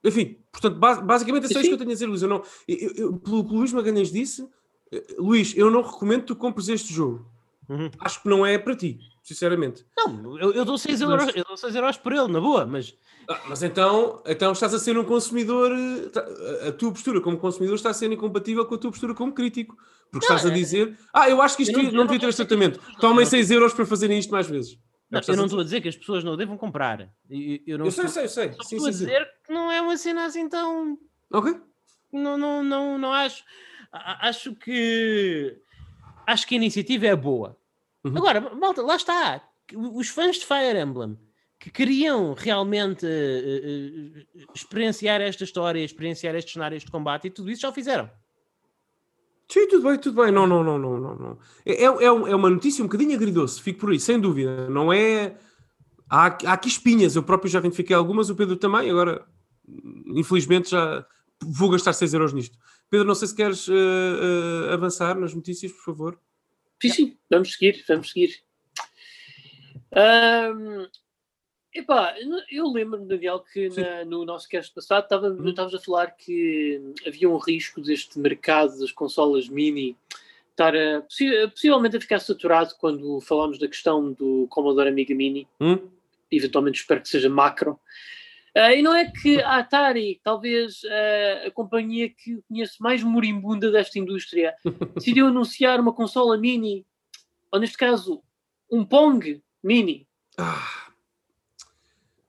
enfim, portanto, basicamente é só isso que eu tenho a dizer, Luís. Eu não, eu, eu, pelo que o Luís Magalhães disse, eh, Luís, eu não recomendo que tu compres este jogo. Uhum. Acho que não é para ti, sinceramente. Não, eu, eu dou 6 euros, eu dou 6 euros por ele, na boa, mas ah, mas então, então estás a ser um consumidor, tá, a tua postura como consumidor está a ser incompatível com a tua postura como crítico. Porque não, estás a é- dizer, ah, eu acho que isto não, não, devia ter este tratamento. Tomem 6 euros para fazerem isto mais vezes. Não, eu não estou a dizer que as pessoas não devam comprar. Eu, eu, não eu sei, sei, sei. Só sim, estou sim, a dizer sim. que não é uma cena assim tão. Ok. Não, não, não, não acho. Acho que. Acho que a iniciativa é boa. Uhum. Agora, malta, lá está. Os fãs de Fire Emblem que queriam realmente uh, uh, experienciar esta história, experienciar estes cenários de combate e tudo isso já o fizeram. Sim, tudo bem, tudo bem. Não, não, não, não, não. não. É, é, é uma notícia um bocadinho agridoce, fico por aí, sem dúvida. Não é. Há, há aqui espinhas, eu próprio já identifiquei algumas, o Pedro também, agora, infelizmente, já vou gastar 6 euros nisto. Pedro, não sei se queres uh, avançar nas notícias, por favor. Sim, sim, vamos seguir, vamos seguir. Um, Epá, eu lembro-me, Daniel, que na, no nosso cast passado uhum. estavas a falar que havia um risco deste mercado das consolas mini estar a, possivelmente a ficar saturado quando falámos da questão do Commodore Amiga Mini. Hum? Eventualmente espero que seja macro. Uh, e não é que a Atari, talvez uh, a companhia que conheço mais moribunda desta indústria, (laughs) decidiu anunciar uma consola mini, ou neste caso, um Pong mini. Ah,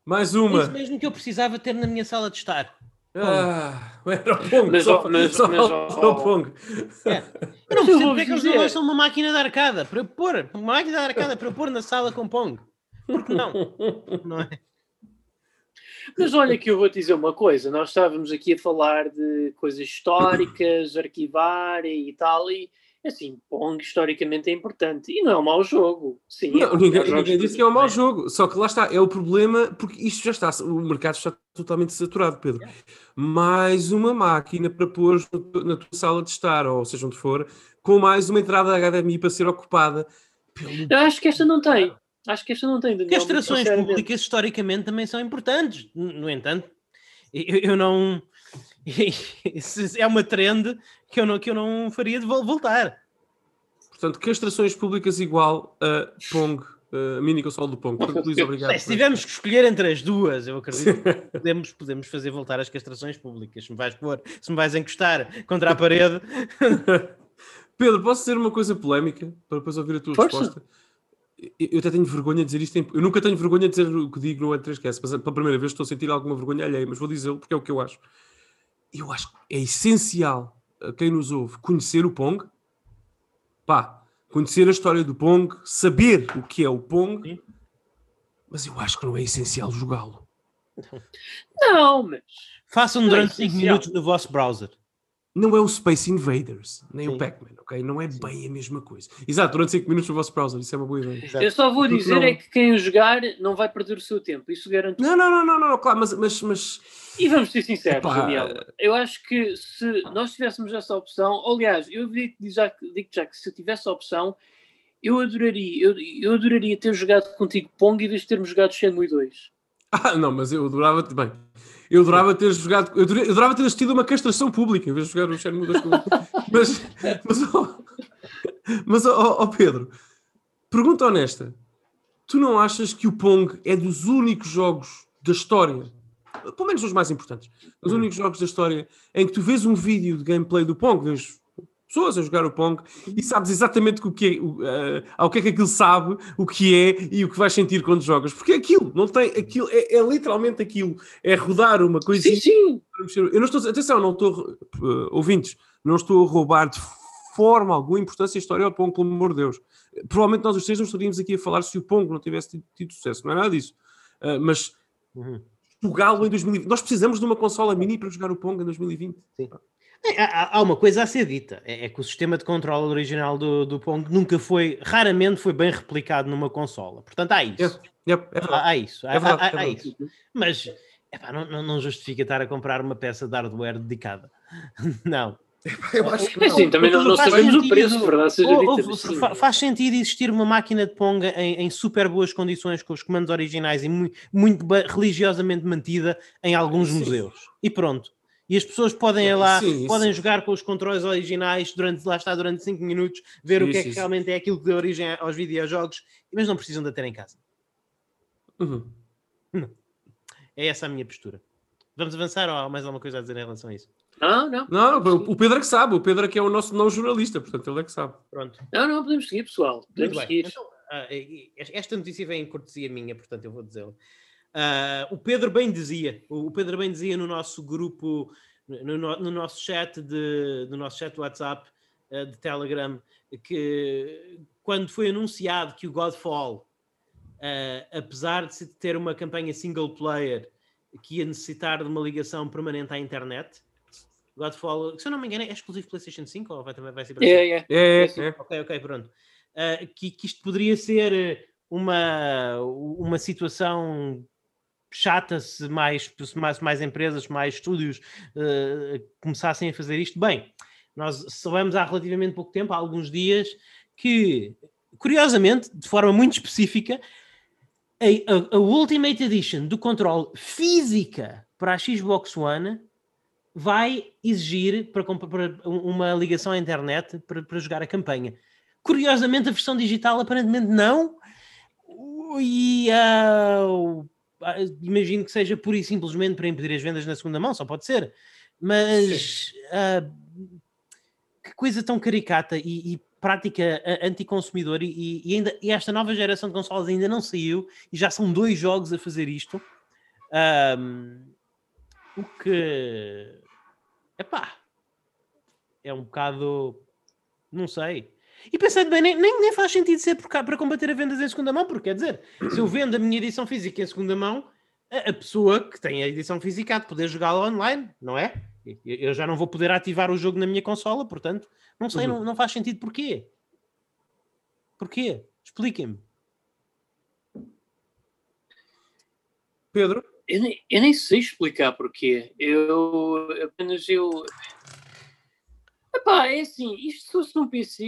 mais uma. É isso mesmo que eu precisava ter na minha sala de estar. Ah, (laughs) era o Pong. Mas, só, mas- só mas, faltou ó, o Pong. É. Eu não (laughs) eu percebo porque é que eles não lançam uma máquina de arcada para eu pôr, uma máquina de arcada para eu pôr na sala com Pong. Porque não? Não é? Mas olha que eu vou te dizer uma coisa, nós estávamos aqui a falar de coisas históricas, arquivar e tal, e assim, Pong historicamente é importante. E não é um mau jogo. Sim, é Não, dos ninguém, ninguém disse que é um mau jogo. Só que lá está, é o problema, porque isto já está, o mercado está totalmente saturado, Pedro. Mais uma máquina para pôr na tua sala de estar, ou seja onde for, com mais uma entrada HDMI para ser ocupada. pelo- Eu acho que esta não tem. Acho que esta não tem, Porque Daniel. as trações públicas historicamente também são importantes. No entanto, eu, eu não. (laughs) É uma trend que eu não, que eu não faria de vol- voltar. Portanto, castrações públicas igual a Pong, a mini console do Pong. Portanto, Luís, obrigado. Se tivermos que escolher entre as duas, eu acredito que (laughs) podemos, podemos fazer voltar as castrações públicas. Se me vais pôr, se me vais encostar contra a parede, (laughs) Pedro, posso dizer uma coisa polémica para depois ouvir a tua Força. resposta? Eu até tenho vergonha de dizer isto. em- Eu nunca tenho vergonha de dizer o que digo no E3Cast, mas pela primeira vez estou a sentir alguma vergonha alheia, mas vou dizê-lo porque é o que eu acho. Eu acho que é essencial a quem nos ouve conhecer o Pong, pá, conhecer a história do Pong, saber o que é o Pong, Sim. mas eu acho que não é essencial jogá-lo. Não, mas. façam é durante 5 essencial. minutos no vosso browser. Não é o Space Invaders, nem o Sim. Pac-Man, ok? Não é bem a mesma coisa. Exato, durante 5 minutos no vosso browser, isso é uma boa ideia. Exato. Eu só vou Porque dizer não- é que quem o jogar não vai perder o seu tempo. Isso garanto. Não, não, não, não, não, claro, mas, mas, mas E vamos ser sinceros, Epá, Daniel. Eu acho que se nós tivéssemos essa opção, aliás, eu digo já, digo já que se eu tivesse a opção, eu adoraria, eu, eu adoraria ter jogado contigo Pong em vez de termos jogado Shenmue 2. Ah, não, mas eu adorava bem. Eu adorava ter jogado, eu adorava, ter assistido uma castração pública em vez de jogar o Shenmue 2 com (laughs) Mas, mas, ó, mas ó, ó, Pedro, pergunta honesta: tu não achas que o Pong é dos únicos jogos da história, pelo menos os mais importantes, os únicos jogos da história em que tu vês um vídeo de gameplay do Pong, vês pessoas a jogar o Pong e sabes exatamente o que é, o, eh, ao que é que aquilo sabe, o que é e o que vais sentir quando jogas. Porque é aquilo, não tem aquilo, é, é literalmente aquilo. É rodar uma coisinha. Sim, sim. Eu não estou, atenção, não estou, eh, ouvintes, não estou a roubar de forma alguma importância à história ao Pong, pelo amor de Deus. Provavelmente nós os três não estaríamos aqui a falar se o Pong não tivesse tido, tido sucesso, não é nada disso. Eh, mas Uhum. jogá-lo em 2020. Nós precisamos de uma consola mini para jogar o Pong em 2020. É, Há, há uma coisa a ser dita: é, é que o sistema de controle original do, do Pong nunca foi, raramente foi bem replicado numa consola. Portanto, há isso. É, é, é verdade. Há, há isso. Há, É verdade, há- é há verdade. isso. Mas epá, não, não- não justifica estar a comprar uma peça de hardware dedicada. (laughs) não. Eu acho que É assim, também não, não Faz sabemos o sentido. preço, verdade seja Ou- dita. ou mas sim. fa- faz sentido existir uma máquina de Pong em, em super boas condições com os comandos originais e mu- muito ba- religiosamente mantida em alguns Sim. museus. E pronto. E as pessoas podem ir lá, Sim, isso. podem jogar com os controles originais durante, lá está, durante 5 minutos, ver o Sim, que é que sim. realmente é aquilo que deu origem aos videojogos, mas não precisam de ter em casa. Uhum. É essa a minha postura. Vamos avançar ou há mais alguma coisa a dizer em relação a isso? Não, não. Não, o Pedro é que sabe, o Pedro é que é o nosso não jornalista, portanto ele é que sabe. Pronto. Não, não, podemos seguir, pessoal. Podemos Muito bem. seguir. Então, ah, esta notícia vem em cortesia minha, portanto eu vou dizê-lo. Ah, o Pedro bem dizia, o Pedro bem dizia no nosso grupo, no, no- no nosso chat de, no nosso chat WhatsApp ah, de Telegram, que quando foi anunciado que o Godfall, ah, apesar de se ter uma campanha single player que ia necessitar de uma ligação permanente à internet, Godfall, se eu não me engano, é exclusivo PlayStation 5 ou vai, também vai ser para É, é. É, É. Ok, ok, pronto. Que, que isto poderia ser uma, uma situação chata se mais, mais, mais empresas, mais estúdios eh, começassem a fazer isto. Bem, nós soubemos há relativamente pouco tempo, há alguns dias, que, curiosamente, de forma muito específica, a, a- a Ultimate Edition do controle física para a Xbox One vai exigir para, para um- uma ligação à internet para, para jogar a campanha. Curiosamente, a versão digital aparentemente não. E o- imagino que seja pura e simplesmente para impedir as vendas na segunda mão, só pode ser. Mas uh, que coisa tão caricata e, e prática anticonsumidor e, e, ainda, e esta nova geração de consoles ainda não saiu e já são dois jogos a fazer isto. Um, o que epá, é um bocado não sei. E pensando bem, nem, nem, nem faz sentido ser cá para combater a vendas em segunda mão, porque quer dizer, se eu vendo a minha edição física em segunda mão, a, a pessoa que tem a edição física há de poder jogá-la online, não é? Eu já não vou poder ativar o jogo na minha consola, portanto, não sei, uhum. não, não faz sentido porquê. Porquê? Expliquem-me. Pedro? Eu nem, eu nem sei explicar porquê. Eu apenas eu Epá, é assim, isto se fosse num PC,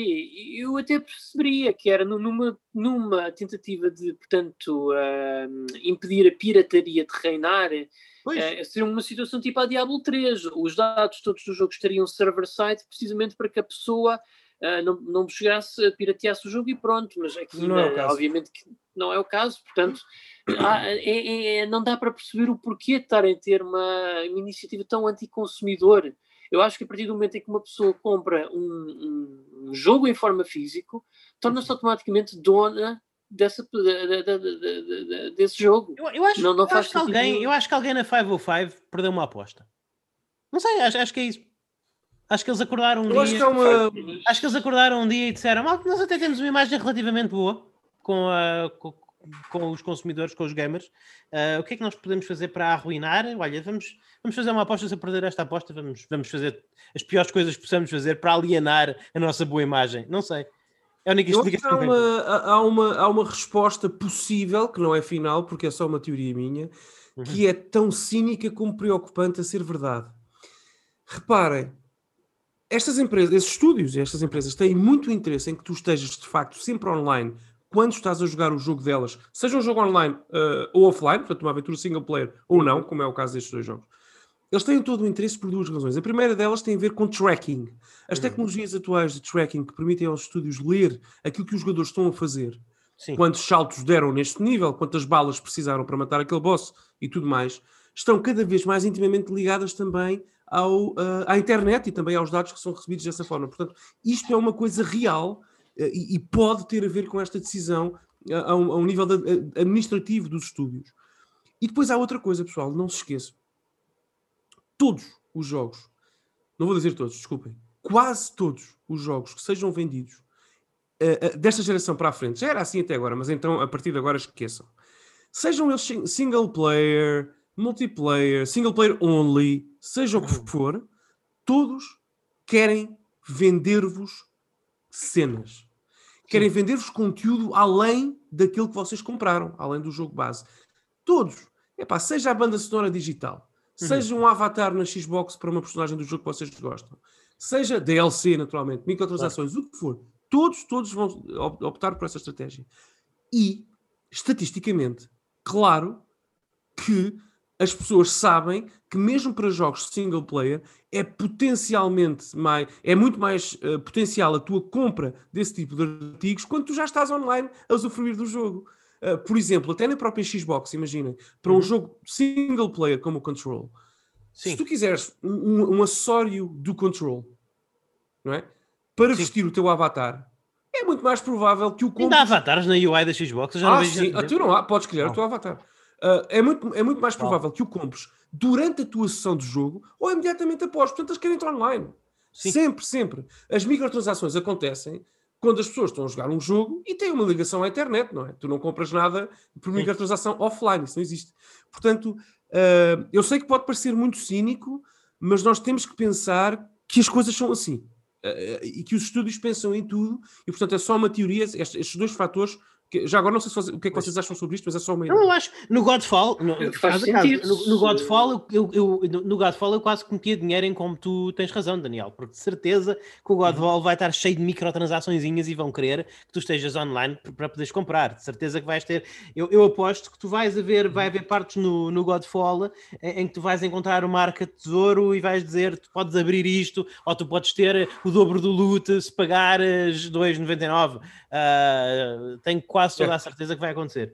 eu até perceberia que era numa, numa tentativa de, portanto, uh, impedir a pirataria de reinar, uh, seria uma situação tipo a Diablo 3. Os dados todos do jogo estariam server-side precisamente para que a pessoa uh, não, não chegasse, pirateasse o jogo e pronto, mas aqui, não é caso. obviamente, que não é o caso, portanto, há, é, é, é, não dá para perceber o porquê de estarem a ter uma, uma iniciativa tão anticonsumidor. Eu acho que a partir do momento em que uma pessoa compra um, um jogo em forma físico, torna-se uhum. automaticamente dona dessa, de, de, de, desse jogo. Eu, eu acho, não, não eu acho que alguém, eu acho que alguém na 505 perdeu uma aposta. Não sei, acho, acho que é isso. Acho que eles acordaram um eu dia. Acho que, é uma... acho que eles acordaram um dia e disseram: Mal, nós até temos uma imagem relativamente boa com, a, com, com os consumidores, com os gamers. Uh, o que é que nós podemos fazer para arruinar? Olha, vamos, vamos fazer uma aposta. Se eu perder esta aposta, vamos, vamos fazer as piores coisas que possamos fazer para alienar a nossa boa imagem. Não sei. É a única explicação. Há uma, há, uma, há uma resposta possível, que não é final, porque é só uma teoria minha, uhum. que é tão cínica como preocupante a ser verdade. Reparem, estas empresas, esses estúdios e estas empresas têm muito interesse em que tu estejas de facto sempre online quando estás a jogar o jogo delas, seja um jogo online uh, ou offline, portanto uma aventura single player ou não, como é o caso destes dois jogos, eles têm todo o interesse por duas razões. A primeira delas tem a ver com tracking. As uhum. tecnologias atuais de tracking que permitem aos estúdios ler aquilo que os jogadores estão a fazer, Sim. quantos saltos deram neste nível, quantas balas precisaram para matar aquele boss e tudo mais, estão cada vez mais intimamente ligadas também ao, uh, à internet e também aos dados que são recebidos dessa forma. Portanto, isto é uma coisa real e, e, pode ter a ver com esta decisão uh, a, um, a um nível de, administrativo dos estúdios. E depois há outra coisa, pessoal, não se esqueçam todos os jogos, não vou dizer todos, desculpem, quase todos os jogos que sejam vendidos uh, uh, desta geração para a frente, já era assim até agora, mas então a partir de agora esqueçam. Sejam eles single player, multiplayer, single player only, seja o que uhum. for, todos querem vender-vos cenas. Querem vender-vos conteúdo além daquilo que vocês compraram, além do jogo base. Todos. Epá, seja a banda sonora digital, Uhum. Seja um avatar na Xbox para uma personagem do jogo que vocês gostam. Seja DLC, naturalmente, microtransações, claro. o que for. Todos, todos vão optar por essa estratégia. E, estatisticamente, claro que as pessoas sabem que mesmo para jogos single player é potencialmente mais, é muito mais uh, potencial a tua compra desse tipo de artigos quando tu já estás online a usufruir do jogo. Uh, por exemplo, até na própria Xbox, imaginem, para um uhum. jogo single player como o Control, Sim. se tu quiseres um, um, acessório do Control, não é? Para Sim. vestir o teu avatar, é muito mais provável que o compres... Ainda há avatares na UI da Xbox? Eu já ah, não vejo sim. Ah, tu não há, podes escolher não. o teu avatar. Uh, é, muito, é muito mais provável que o compres durante a tua sessão de jogo ou imediatamente após. Portanto, eles querem entrar online. Sim. Sempre, sempre. As microtransações acontecem quando as pessoas estão a jogar um jogo e têm uma ligação à internet, não é? Tu não compras nada por microtransação offline, isso não existe. Portanto, uh, eu sei que pode parecer muito cínico, mas nós temos que pensar que as coisas são assim. Uh, e que os estúdios pensam em tudo, e portanto é só uma teoria, estes, estes dois fatores já agora não sei se, o que é que vocês acham sobre isto, mas é só uma ideia. Não, eu acho. No Godfall, no, Faz caso, no, no, Godfall, eu, eu, no Godfall eu quase cometia dinheiro em como tu tens razão, Daniel, porque de certeza que o Godfall vai estar cheio de microtransações e vão querer que tu estejas online para poderes comprar. De certeza que vais ter. Eu, eu aposto que tu vais haver, vai haver partes no, no Godfall em, em que tu vais encontrar uma arca de tesouro e vais dizer tu podes abrir isto, ou tu podes ter o dobro do loot se pagares 2,99. Uh, tenho quase quase toda a certeza que vai acontecer.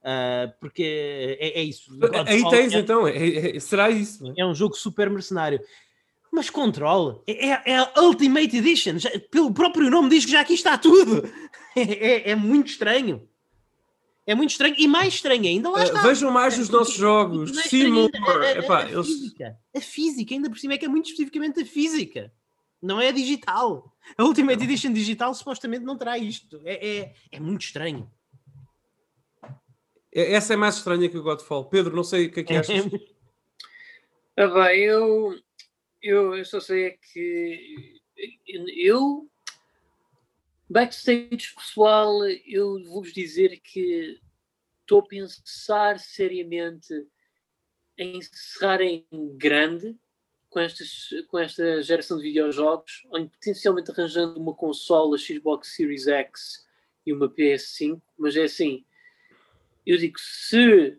Uh, porque é, é isso. Aí tens é, então, é, é, será isso? É? é um jogo super mercenário. Mas Control é, é, a Ultimate Edition, já, pelo próprio nome diz que já aqui está tudo. (laughs) É, é, muito estranho. É muito estranho e mais estranho ainda. Lá está. Uh, vejam mais os nossos jogos. Sim, a, a, a, eles... física. a física, ainda por cima, é que é muito especificamente a física. Não é digital. A Ultimate Edition digital supostamente não terá isto. É, é, é muito estranho. Essa é mais estranha que o Godfall. Pedro, não sei o que é que achas. ah, bem, eu, eu, eu só sei é que eu backstage pessoal, eu vou-vos dizer que estou a pensar seriamente em encerrar em grande com, estas, com esta geração de videojogos, onde potencialmente arranjando uma consola Xbox Series X e uma PS5, mas é assim, eu digo, se,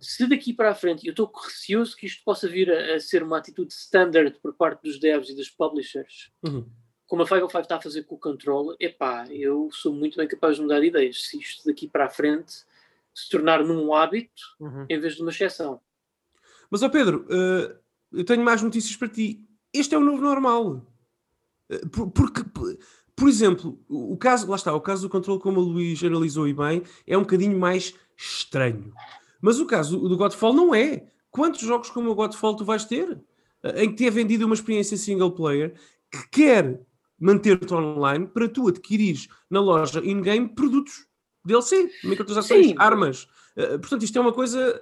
se daqui para a frente, eu estou receoso que isto possa vir a, a, ser uma atitude standard por parte dos devs e dos publishers, uhum. como a 505 está a fazer com o Control, epá, eu sou muito bem capaz de mudar de ideias. Se isto daqui para a frente se tornar num hábito uhum. em vez de uma exceção. Mas, ó Pedro, uh, eu tenho mais notícias para ti. Este é o novo normal. Por, porque por exemplo, o caso, lá está, o caso do controle, como o Luís analisou e bem, é um bocadinho mais estranho. Mas o caso do Godfall não é. Quantos jogos como o Godfall tu vais ter? Em que te é vendida uma experiência single player que quer manter-te online para tu adquirires na loja in-game produtos DLC, microtransações, armas. Uh, portanto, isto é uma coisa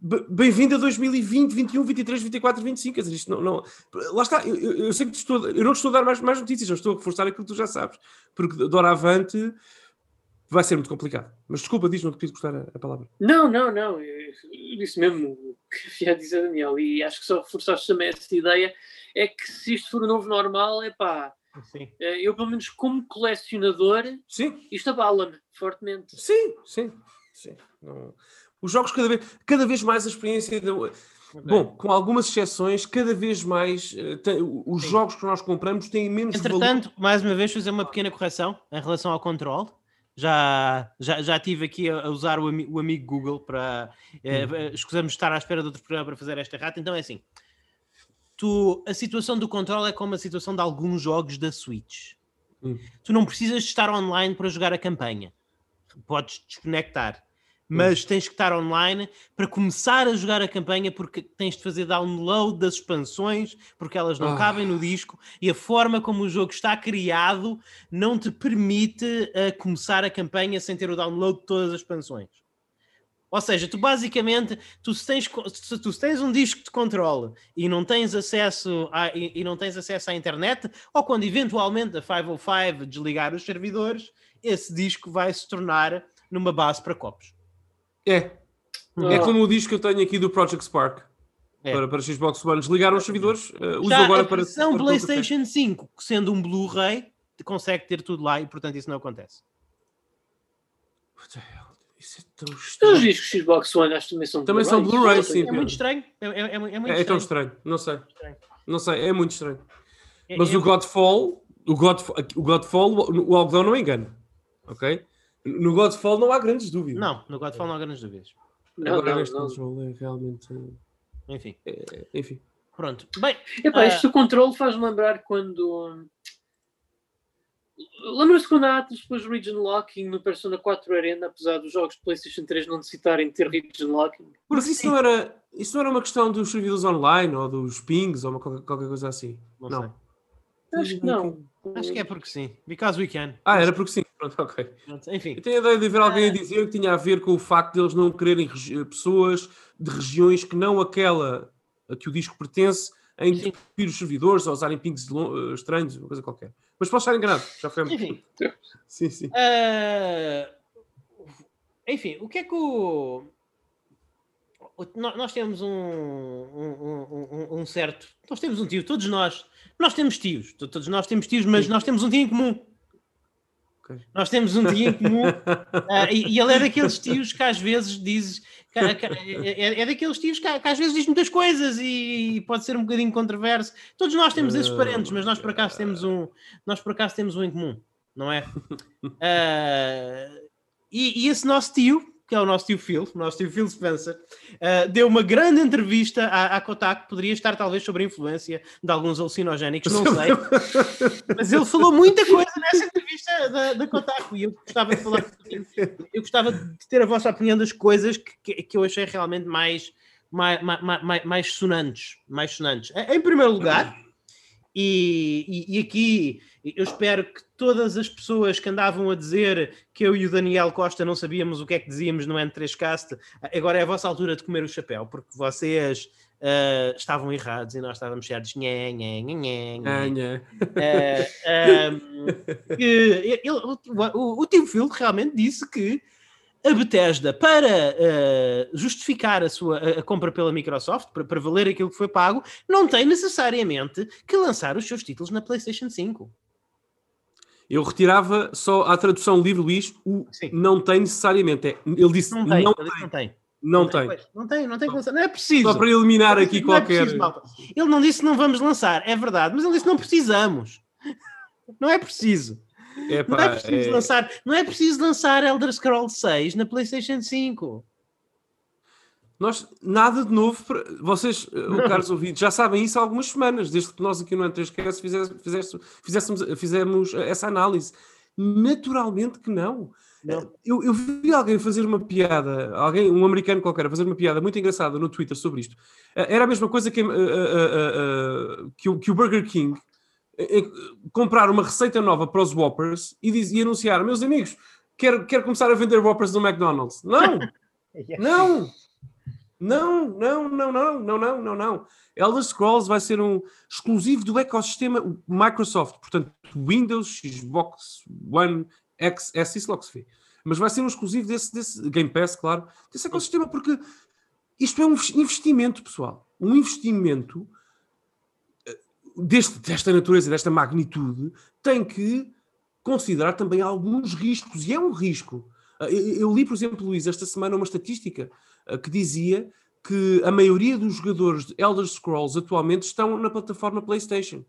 bem-vindo a 2020, 21, 23, 24, 25. Quer dizer, isto não, não... Lá está, eu, eu, sei que estou, eu não estou a dar mais, mais notícias, eu estou a reforçar aquilo que tu já sabes, porque de avante vai ser muito complicado. Mas desculpa, diz, não te quis gostar a, a, palavra. Não, não, não. Eu, eu disse mesmo o que (laughs) ia dizer Daniel, e acho que só reforçaste também essa ideia. É que se isto for o novo normal, é pá. Sim. Eh, eu, pelo menos, como colecionador, sim. isto abala-me fortemente. Sim, sim, sim. Não... Os jogos cada vez, cada vez mais a experiência. De... Bom, com algumas exceções, cada vez mais uh, tem, os Sim. jogos que nós compramos têm menos Entretanto, valor. mais uma vez, fazer uma pequena correção em relação ao controle. Já, já, já tive aqui a, usar o, o, amigo Google para. Uh, escusamos estar à espera de outro programa para fazer esta rata. Então é assim: tu, a situação do controle é como a situação de alguns jogos da Switch. Hum. Tu não precisas estar online para jogar a campanha. Podes desconectar mas tens que estar online para começar a jogar a campanha porque tens de fazer download das expansões porque elas não ah. cabem no disco e a forma como o jogo está criado não te permite uh, começar a campanha sem ter o download de todas as expansões. Ou seja, tu basicamente, tu se tens, se tu tens um disco de controle e não tens acesso a, e, e não tens acesso à internet, ou quando eventualmente a 505 desligar os servidores, esse disco vai se tornar numa base para copos. É. Oh. É como o disco que eu tenho aqui do Project Spark. É. Para, para Xbox One. Desligaram os servidores. Uh, uso agora para. A versão PlayStation 5, sendo um Blu-ray, consegue ter tudo lá e, portanto, isso não acontece. Isso é tão estranho. Os discos Xbox One acho que também são Também são Blu-ray, sim. É muito estranho. É, é, é, muito é, é tão estranho. Não sei. Estranho. Não sei, é muito estranho. É, Mas é o Godfall, o Godfall, o Godfall, o algodão não engana. Ok? No Godfall não há grandes dúvidas. Não, no Godfall não há grandes dúvidas. Não, Agora não, neste controle é realmente. Enfim. É, enfim. Pronto. Bem, Epá, uh... este controle faz-me lembrar quando. Lembra-se quando há depois region locking no Persona 4 Arena, apesar dos jogos de PlayStation 3 não necessitarem ter region locking? Porque isso não, era, isso não era uma questão dos servidores online ou dos pings ou uma, qualquer, qualquer coisa assim. Não. não. Acho que não. Acho que é porque sim. Because we can. Ah, era porque sim. Pronto, ok. Enfim. Eu tenho a ideia de ver alguém a dizer que tinha a ver com o facto de eles não quererem pessoas de regiões que não aquela a que o disco pertence em interromper os servidores ou usarem pings uh, estranhos, uma coisa qualquer. Mas posso estar enganado, já foi Enfim. (laughs) sim, sim. Uh... Enfim, o que é que o. Nós temos um, um, um, um certo. Nós temos um tio, todos nós nós temos tios, todos nós temos tios, mas nós temos um tio em comum. Okay. Nós temos um tio em comum uh, (laughs) e, e, ele é daqueles tios que às vezes diz. Que, que, é, é, daqueles tios que, que, às vezes diz muitas coisas e pode ser um bocadinho controverso. Todos nós temos esses parentes, mas nós por acaso temos um, nós por acaso temos um em comum, não é? Uh, (laughs) e, e, esse nosso tio que é o nosso tio Phil, o nosso tio Phil Spencer, uh, deu uma grande entrevista à, à Kotaku, poderia estar talvez sobre a influência de alguns alucinogénicos, não sei, mas ele falou muita coisa nessa entrevista da, da Kotaku e eu gostava de falar, eu gostava de ter a vossa opinião das coisas que, que eu achei realmente mais, mais, mais, mais sonantes, mais sonantes. Em primeiro lugar, e, e, e, aqui eu espero que todas as pessoas que andavam a dizer que eu e o Daniel Costa não sabíamos o que é que dizíamos no N3Cast, agora é a vossa altura de comer o chapéu, porque vocês uh, estavam errados e nós estávamos certos. Nhé, nhé, nhé, nhé. Uh, ele, o, Tim Field realmente disse que a Bethesda, para uh, justificar a sua a compra pela Microsoft, para, para, valer aquilo que foi pago, não tem necessariamente que lançar os seus títulos na PlayStation 5. Eu retirava só a tradução livre, Luís, o Sim. não tem necessariamente. É, ele disse não tem. Não tem. Não tem. Não, não tem. tem. Não tem, não tem que lançar. Não é preciso. Só para eliminar aqui não qualquer. É preciso, ele não disse não vamos lançar, é verdade, mas ele disse não precisamos. Não é preciso. Epá, não, é preciso é... Lançar, não é preciso lançar Elder Scrolls 6 na PlayStation 5. Nós, nada de novo, para... vocês, eh, caros ouvintes, já sabem isso há algumas semanas, desde que nós aqui no N3Cast fizéssemos, fizéssemos, fizemos essa análise. Naturalmente que não. não. Eu, eu, vi alguém fazer uma piada, alguém, um americano qualquer, fazer uma piada muito engraçada no Twitter sobre isto. Eh, era a mesma coisa que, uh, uh, uh, que, o, que o Burger King comprar uma receita nova para os Whoppers e, diz, e anunciar, meus amigos, quero, quero começar a vender Whoppers no McDonald's. Não! (laughs) não! Não, não, não, não, não, não, não, não. Elder Scrolls vai ser um exclusivo do ecossistema Microsoft, portanto, Windows, Xbox One, X, S, isso logo se vê. Mas vai ser um exclusivo desse, desse Game Pass, claro, desse ecossistema, porque isto é um investimento, pessoal. Um investimento deste, desta natureza, desta magnitude, tem que considerar também alguns riscos, e é um risco. Ah, eu li, por exemplo, Luís, esta semana uma estatística que dizia que a maioria dos jogadores de Elder Scrolls atualmente estão na plataforma PlayStation.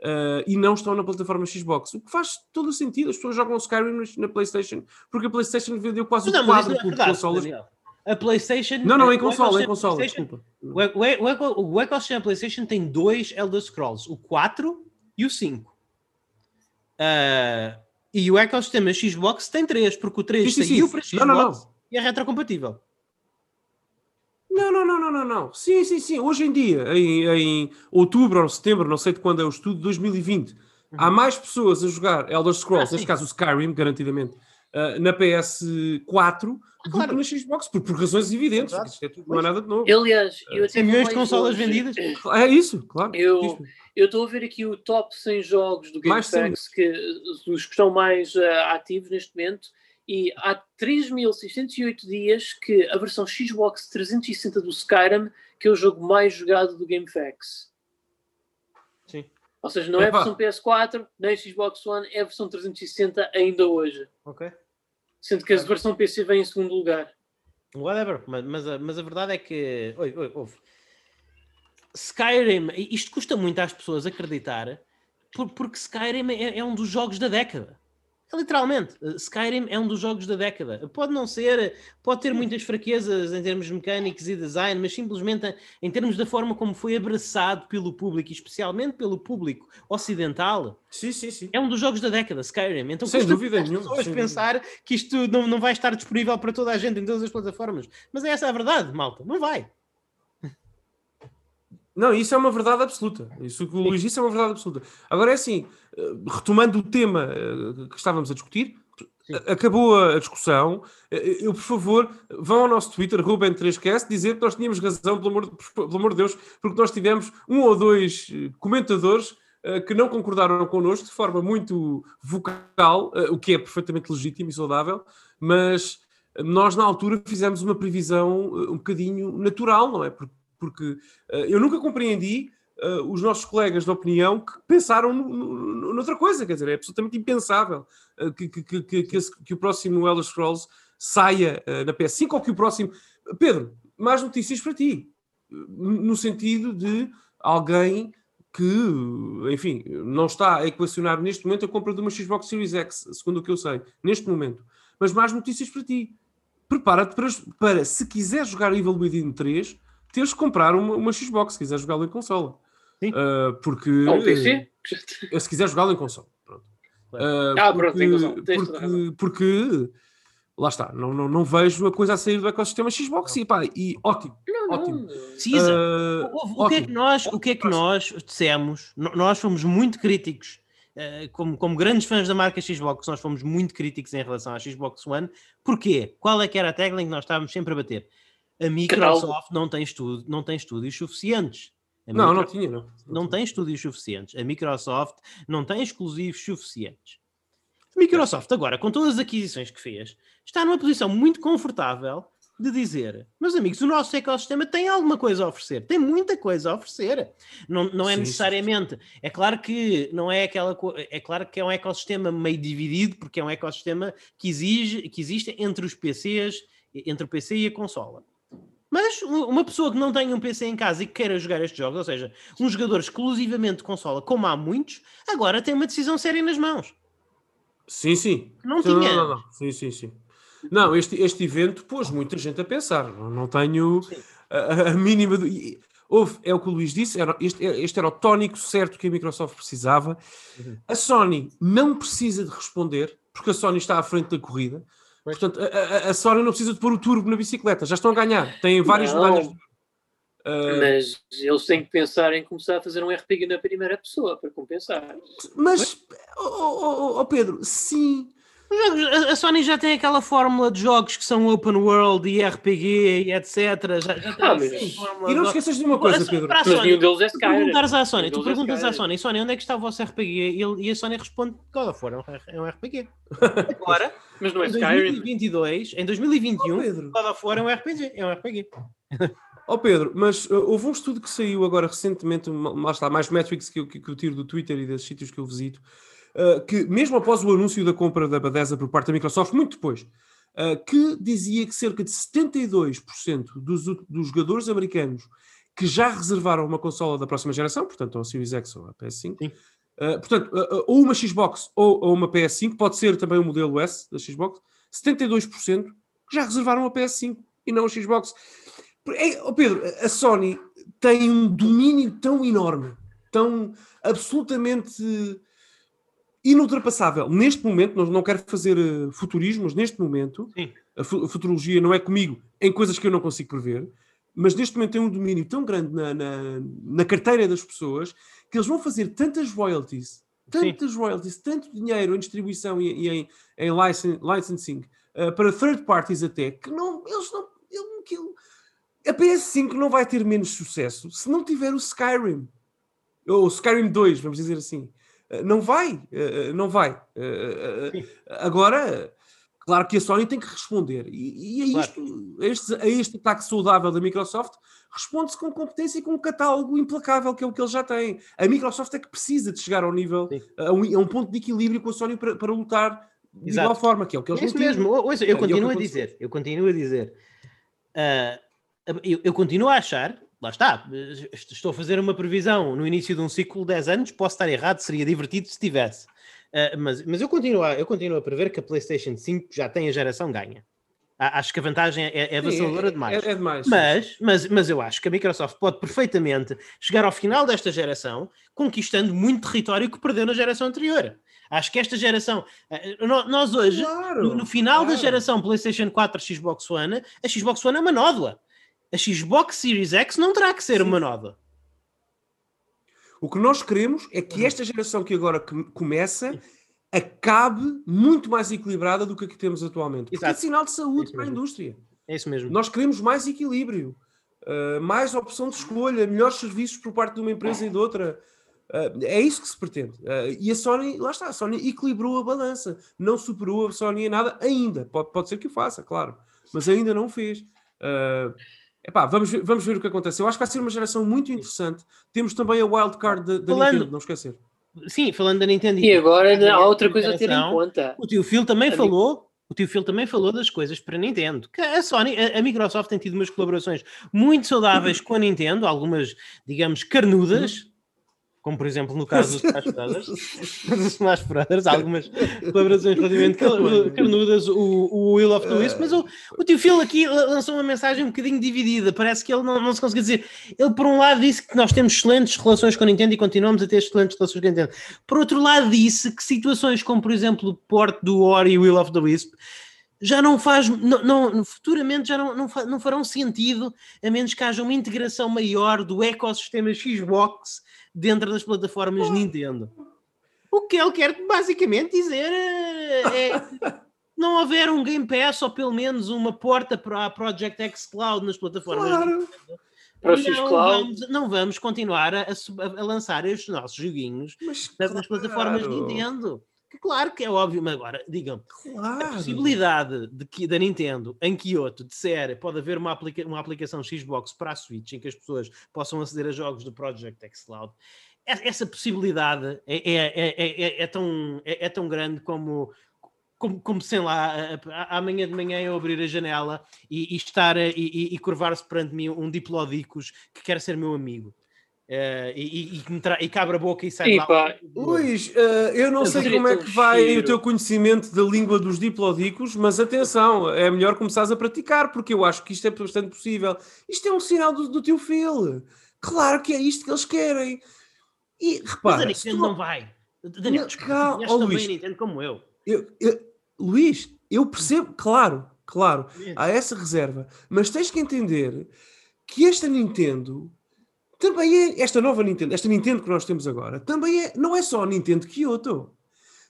Uh, e não estão na plataforma Xbox. O que faz todo o sentido. As pessoas jogam Skyrim na PlayStation porque a PlayStation vendeu quase não, o quádruplo é consolas. Daniel a PlayStation. Não, não, em console, em console, desculpa. O, o, o ecossistema PlayStation tem dois Elder Scrolls, o 4 e o 5. Uh, ah, e o ecossistema Xbox tem três, porque o 3 sim, saiu para Xbox não, não, não. e é retrocompatível. Não, não, não, não, não, não. Sim, sim, sim. Hoje em dia, em, em outubro ou setembro, não sei de quando é o estudo, 2020, uhum. há mais pessoas a jogar Elder Scrolls, ah, neste caso o Skyrim, garantidamente, uh, na PS4 ah, claro. do que na Xbox, por, por razões evidentes. Isto é tudo, não é nada de novo. Aliás, eu até milhões de consolas hoje. vendidas. É isso, claro. Eu estou a ver aqui o top 100 jogos do GameFAQs, que, os que estão mais uh, ativos neste momento, e há 3.608 dias que a versão Xbox 360 do Skyrim, que é o jogo mais jogado do GameFAQs. Sim. Ou seja, não é a versão PS4, nem Xbox One, é a versão 360 ainda hoje. Ok. Sendo que a versão PC vem em segundo lugar. Whatever, mas, mas, a, mas a verdade é que. Oi, oi, ouve. Skyrim, isto custa muito às pessoas acreditar, porque Skyrim é, é um dos jogos da década. Literalmente, eh, Skyrim é um dos jogos da década. Pode não ser, pode ter muitas fraquezas em termos mecânicos e design, mas simplesmente em termos da forma como foi abraçado pelo público, especialmente pelo público ocidental, sim, sim, sim. é um dos jogos da década, Skyrim. Então, sem dúvida nenhuma. pessoas pensar que isto não, não vai estar disponível para toda a gente em todas as plataformas. Mas é essa a verdade, malta. Não vai. Não, isso é uma verdade absoluta. Isso que o Luís disse é uma verdade absoluta. Agora é assim, eh, retomando o tema eh, que estávamos a discutir, Sim. acabou a discussão. Eh, eu, por favor, vão ao nosso Twitter, Ruben3Cast, dizer que nós tínhamos razão, pelo amor, pelo amor de Deus, porque nós tivemos um ou dois comentadores que não concordaram connosco de forma muito vocal, o que é perfeitamente legítimo e saudável, mas nós na altura fizemos uma previsão um bocadinho natural, não é? Porque porque uh, eu nunca compreendi uh, os nossos colegas de opinião que pensaram noutra coisa, quer dizer, é absolutamente impensável uh, que, que, que, que, esse, que, o próximo Elder Scrolls saia na PS5 ou que o próximo. Pedro, mais notícias para ti, no sentido de alguém que, enfim, não está a equacionar neste momento a compra de uma Xbox Series X, segundo o que eu sei, neste momento. Mas mais notícias para ti. prepara-te para, para, se quiser jogar Evil Within 3, teres de comprar uma, uma Xbox, se quiser jogá-lo em consola. Sim. Uh, porque. Ou PC? eh, Se quiser jogá-lo em console. Pronto. Claro. Uh, Ah, porque, pronto, tem razão, porque, porque lá está, não, não, não vejo a coisa a sair do ecossistema Xbox e, pá, e ótimo. Não, Ótimo. não. Precisa. Uh, O, o que é que nós, o que é que nós dissemos? Nós fomos muito críticos, eh, como, como grandes fãs da marca Xbox, nós fomos muito críticos em relação à Xbox One. Porquê? Qual é que era a tagline que nós estávamos sempre a bater? A Microsoft não tem, estudo, não tem estúdios suficientes. A Não, não tinha, não. não tem estúdios suficientes. A Microsoft não tem exclusivos suficientes. A Microsoft, agora, com todas as aquisições que fez, está numa posição muito confortável de dizer: meus amigos, o nosso ecossistema tem alguma coisa a oferecer, tem muita coisa a oferecer. Não, não é Sim, sim, necessariamente. É claro que não é aquela. É claro que é um ecossistema meio dividido, porque é um ecossistema que, exige, que existe entre os PCs, entre o PC e a consola. Mas uma pessoa que não tem um PC em casa e que queira jogar estes jogos, ou seja, um jogador exclusivamente de consola, como há muitos, agora tem uma decisão séria nas mãos. Sim, sim. Não Sim, tinha. Não, não, não. Sim, sim, sim. Não, este, este evento pôs muita gente a pensar. Não, não tenho a, a mínima. do- Houve, é o que o Luís disse, era, este, este era o tónico certo que a Microsoft precisava. Uhum. A Sony não precisa de responder, porque a Sony está à frente da corrida. Pois. Portanto, a, a- a Sony não precisa de pôr o turbo na bicicleta, já estão a ganhar. Têm várias Não. medalhas. Ah, Mas eles têm que pensar em começar a fazer um RPG na primeira pessoa para compensar. mas, oh, oh, oh, oh, Pedro, sim, A a Sony já tem aquela fórmula de jogos que são open world e RPG e etc. Já, já Ah, mas- fórmula E não esqueças de uma coisa, Pedro. para a Mas Sony, nenhum deles é Tu Skyrim. perguntares à Sony, tu é perguntas à Skyrim. Sony, Sony, onde é que está o vosso RPG? E, e a Sony responde: God of War é um- é um RPG. Agora, Mas não é em Skyrim. 2022, em 2021, Oh, Pedro. God of War é um RPG. É um RPG. Ó Pedro, mas uh, houve um estudo que saiu agora recentemente, lá está, mais metrics que eu, que, que eu tiro do Twitter e desses sítios que eu visito, uh, que mesmo após o anúncio da compra da Bethesda por parte da Microsoft, muito depois, uh, que dizia que cerca de 72% dos, dos jogadores americanos que já reservaram uma consola da próxima geração, portanto, a Series X ou a PS5, Sim. uh, portanto, uh, uh, ou uma Xbox ou, ou uma PS5, pode ser também o modelo S da Xbox, 72% que já reservaram a PS5 e não a Xbox. É, oh Pedro, a Sony tem um domínio tão enorme, tão absolutamente inultrapassável. Neste momento, não, não quero fazer eh, futurismos, neste momento, Sim. a, fu- a futurologia não é comigo em coisas que eu não consigo prever, mas neste momento tem um domínio tão grande na, na, na carteira das pessoas que eles vão fazer tantas royalties, tantas royalties, tanto dinheiro em distribuição e, e em, em licen- licensing eh, para third parties até, que não, eles não. ele- aquilo- a PS5 não vai ter menos sucesso se não tiver o Skyrim. Ou o Skyrim 2, vamos dizer assim. Eh, Não vai, eh, não vai. Eh, eh, Agora, claro que a Sony tem que responder. E, e a, Claro. isto, a, este, a este ataque saudável da Microsoft responde-se com competência e com um catálogo implacável, que é o que eles já têm. A Microsoft é que precisa de chegar ao nível, a um, a um ponto de equilíbrio com a Sony para, para lutar de Exato. igual forma, que é o que eles É isso mesmo. Ouça, É, é eu continuo a aconteceu. dizer, eu continuo a dizer. ah, eu, eu continuo a achar, lá está, estou a fazer uma previsão no início de um ciclo de 10 anos, posso estar errado, seria divertido se tivesse. Ah, mas mas eu, continuo a, eu continuo a prever que a PlayStation 5 já tem a geração ganha. Acho que a vantagem é, é avassaladora demais. É, é demais. Mas, mas, mas eu acho que a Microsoft pode perfeitamente chegar ao final desta geração conquistando muito território que perdeu na geração anterior. Acho que esta geração, eh, nós hoje, Claro, no, no final da claro. geração PlayStation 4 Xbox One, a Xbox One é uma nódoa. A Xbox Series X não terá que ser Sim. uma nódoa. O que nós queremos é que esta geração que agora com- começa acabe muito mais equilibrada do que a que temos atualmente. Porque é Exato. sinal de saúde Isso para a indústria. É isso mesmo. Nós queremos mais equilíbrio, uh, mais opção de escolha, melhores serviços por parte de uma empresa e de outra. Uh, é isso que se pretende. Uh, e a Sony, lá está, a Sony equilibrou a balança. Não superou a Sony em nada ainda. Pode, pode ser que o faça, claro. Mas ainda não o fez. Epá, vamos, ver, vamos ver o que acontece. Eu acho que vai ser uma geração muito interessante. Temos também a wildcard da, da Falando- Nintendo, não esquecer. Sim, falando da Nintendo. E agora há outra coisa a ter em conta. O tio Phil também A falou. O tio Phil também falou das coisas para a Nintendo. Que a Sony, a, a Microsoft tem tido umas colaborações muito saudáveis (coughs) com a Nintendo, algumas, digamos, carnudas. Como por exemplo no caso dos Smash Brothers, (laughs) dos Smash Brothers, algumas colaborações relativamente carnudas, o, o Will of the Wisp, mas o, o tio Phil aqui lançou uma mensagem um bocadinho dividida, parece que ele não, não se conseguiu dizer, ele por um lado disse que nós temos excelentes relações com a Nintendo e continuamos a ter excelentes relações com a Nintendo, por outro lado disse que situações como por exemplo o porte do Ori e Will of the Wisp já não faz, não, não, futuramente já não, não, não farão sentido a menos que haja uma integração maior do ecossistema Xbox dentro das plataformas oh. Nintendo. O que ele quer basicamente dizer é, é (laughs) não haver um Game Pass ou pelo menos uma porta para a Project X Cloud nas plataformas claro. Nintendo. Para não, vamos, não vamos continuar a, a, lançar estes nossos joguinhos nas, claro. nas plataformas Nintendo. Que claro que é óbvio, mas agora, digam, claro. a possibilidade de que, da Nintendo em Kyoto disser pode haver uma, aplica uma aplicação Xbox para a Switch em que as pessoas possam aceder a jogos do Project X Cloud, essa possibilidade é, é, é, é, tão, é, tão grande como, como, como sei lá, amanhã de manhã eu abrir a janela e, e estar e, e, e curvar-se perante mim um diplodicus que quer ser meu amigo. Uh, e, e, e, cabra a boca e sai lá. Luís, uh, eu não sei como é que vai cheiro. o teu conhecimento da língua dos diplodicos, mas atenção, é melhor começares a praticar, porque eu acho que isto é bastante possível. Isto é um sinal do, do teu Phil. Claro que é isto que eles querem. E repara, mas a Nintendo não... não vai. Daniel, desculpa, oh, Luís, a Nintendo como eu. Eu, eu. Luís, eu percebo, claro, claro, há essa reserva, mas tens que entender que esta Nintendo também é esta nova Nintendo, esta Nintendo que nós temos agora, também é, não é só a Nintendo Kyoto.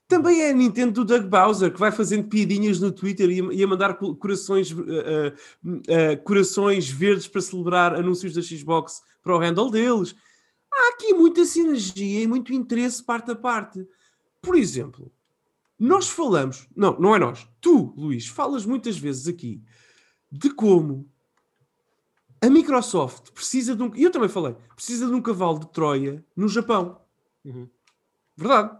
Também é a Nintendo do Doug Bowser, que vai fazendo piadinhas no Twitter e, a mandar corações, uh, uh, uh, corações verdes para celebrar anúncios da Xbox para o handle deles. Há aqui muita sinergia e muito interesse parte a parte. Por exemplo, nós falamos, não, não é nós, tu, Luís, falas muitas vezes aqui de como a Microsoft precisa de um. E eu também falei, precisa de um cavalo de Troia no Japão. Uhum. Verdade.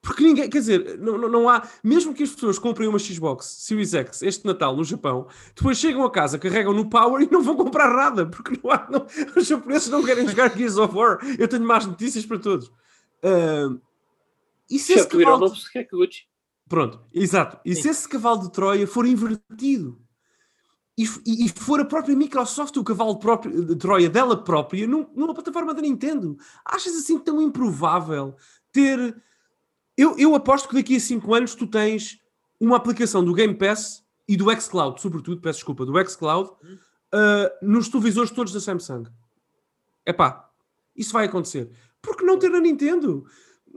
Porque ninguém, quer dizer, não, não, não, há, mesmo que as pessoas comprem uma Xbox Series X este Natal no Japão, depois chegam a casa, carregam no Power e não vão comprar nada, porque não há, não, os japoneses não querem jogar Gears of War. Eu tenho más notícias para todos. Uh, e se esse cavalo de... Pronto, exato. E se esse cavalo de Troia for invertido? E, e, for a própria Microsoft o cavalo próprio, de Troia dela própria num, numa plataforma da Nintendo. Achas assim tão improvável ter. Eu, eu aposto que daqui a 5 anos tu tens uma aplicação do Game Pass e do xCloud, sobretudo, peço desculpa, do xCloud, uh, nos televisores todos da Samsung. É pá, isso vai acontecer. Por que não ter na Nintendo?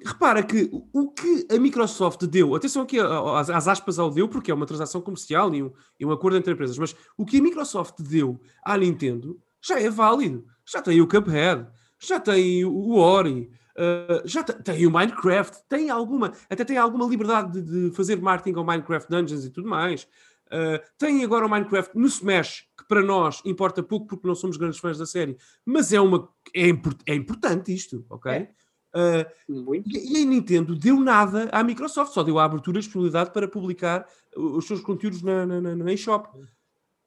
Repara que o que a Microsoft deu, atenção aqui às, aspas ao deu, porque é uma transação comercial e um, e um acordo entre empresas, mas o que a Microsoft deu à Nintendo já é válido. Já tem o Cuphead, já tem o Ori, uh, já tem o Minecraft, tem alguma, até tem alguma liberdade de, de fazer marketing ao Minecraft Dungeons e tudo mais. Uh, tem agora o Minecraft no Smash, que para nós importa pouco porque não somos grandes fãs da série, mas é, uma, é, import, é importante isto, ok? É. Uh, e a Nintendo deu nada à Microsoft, só deu a abertura e disponibilidade para publicar os seus conteúdos na, na, na, na eShop.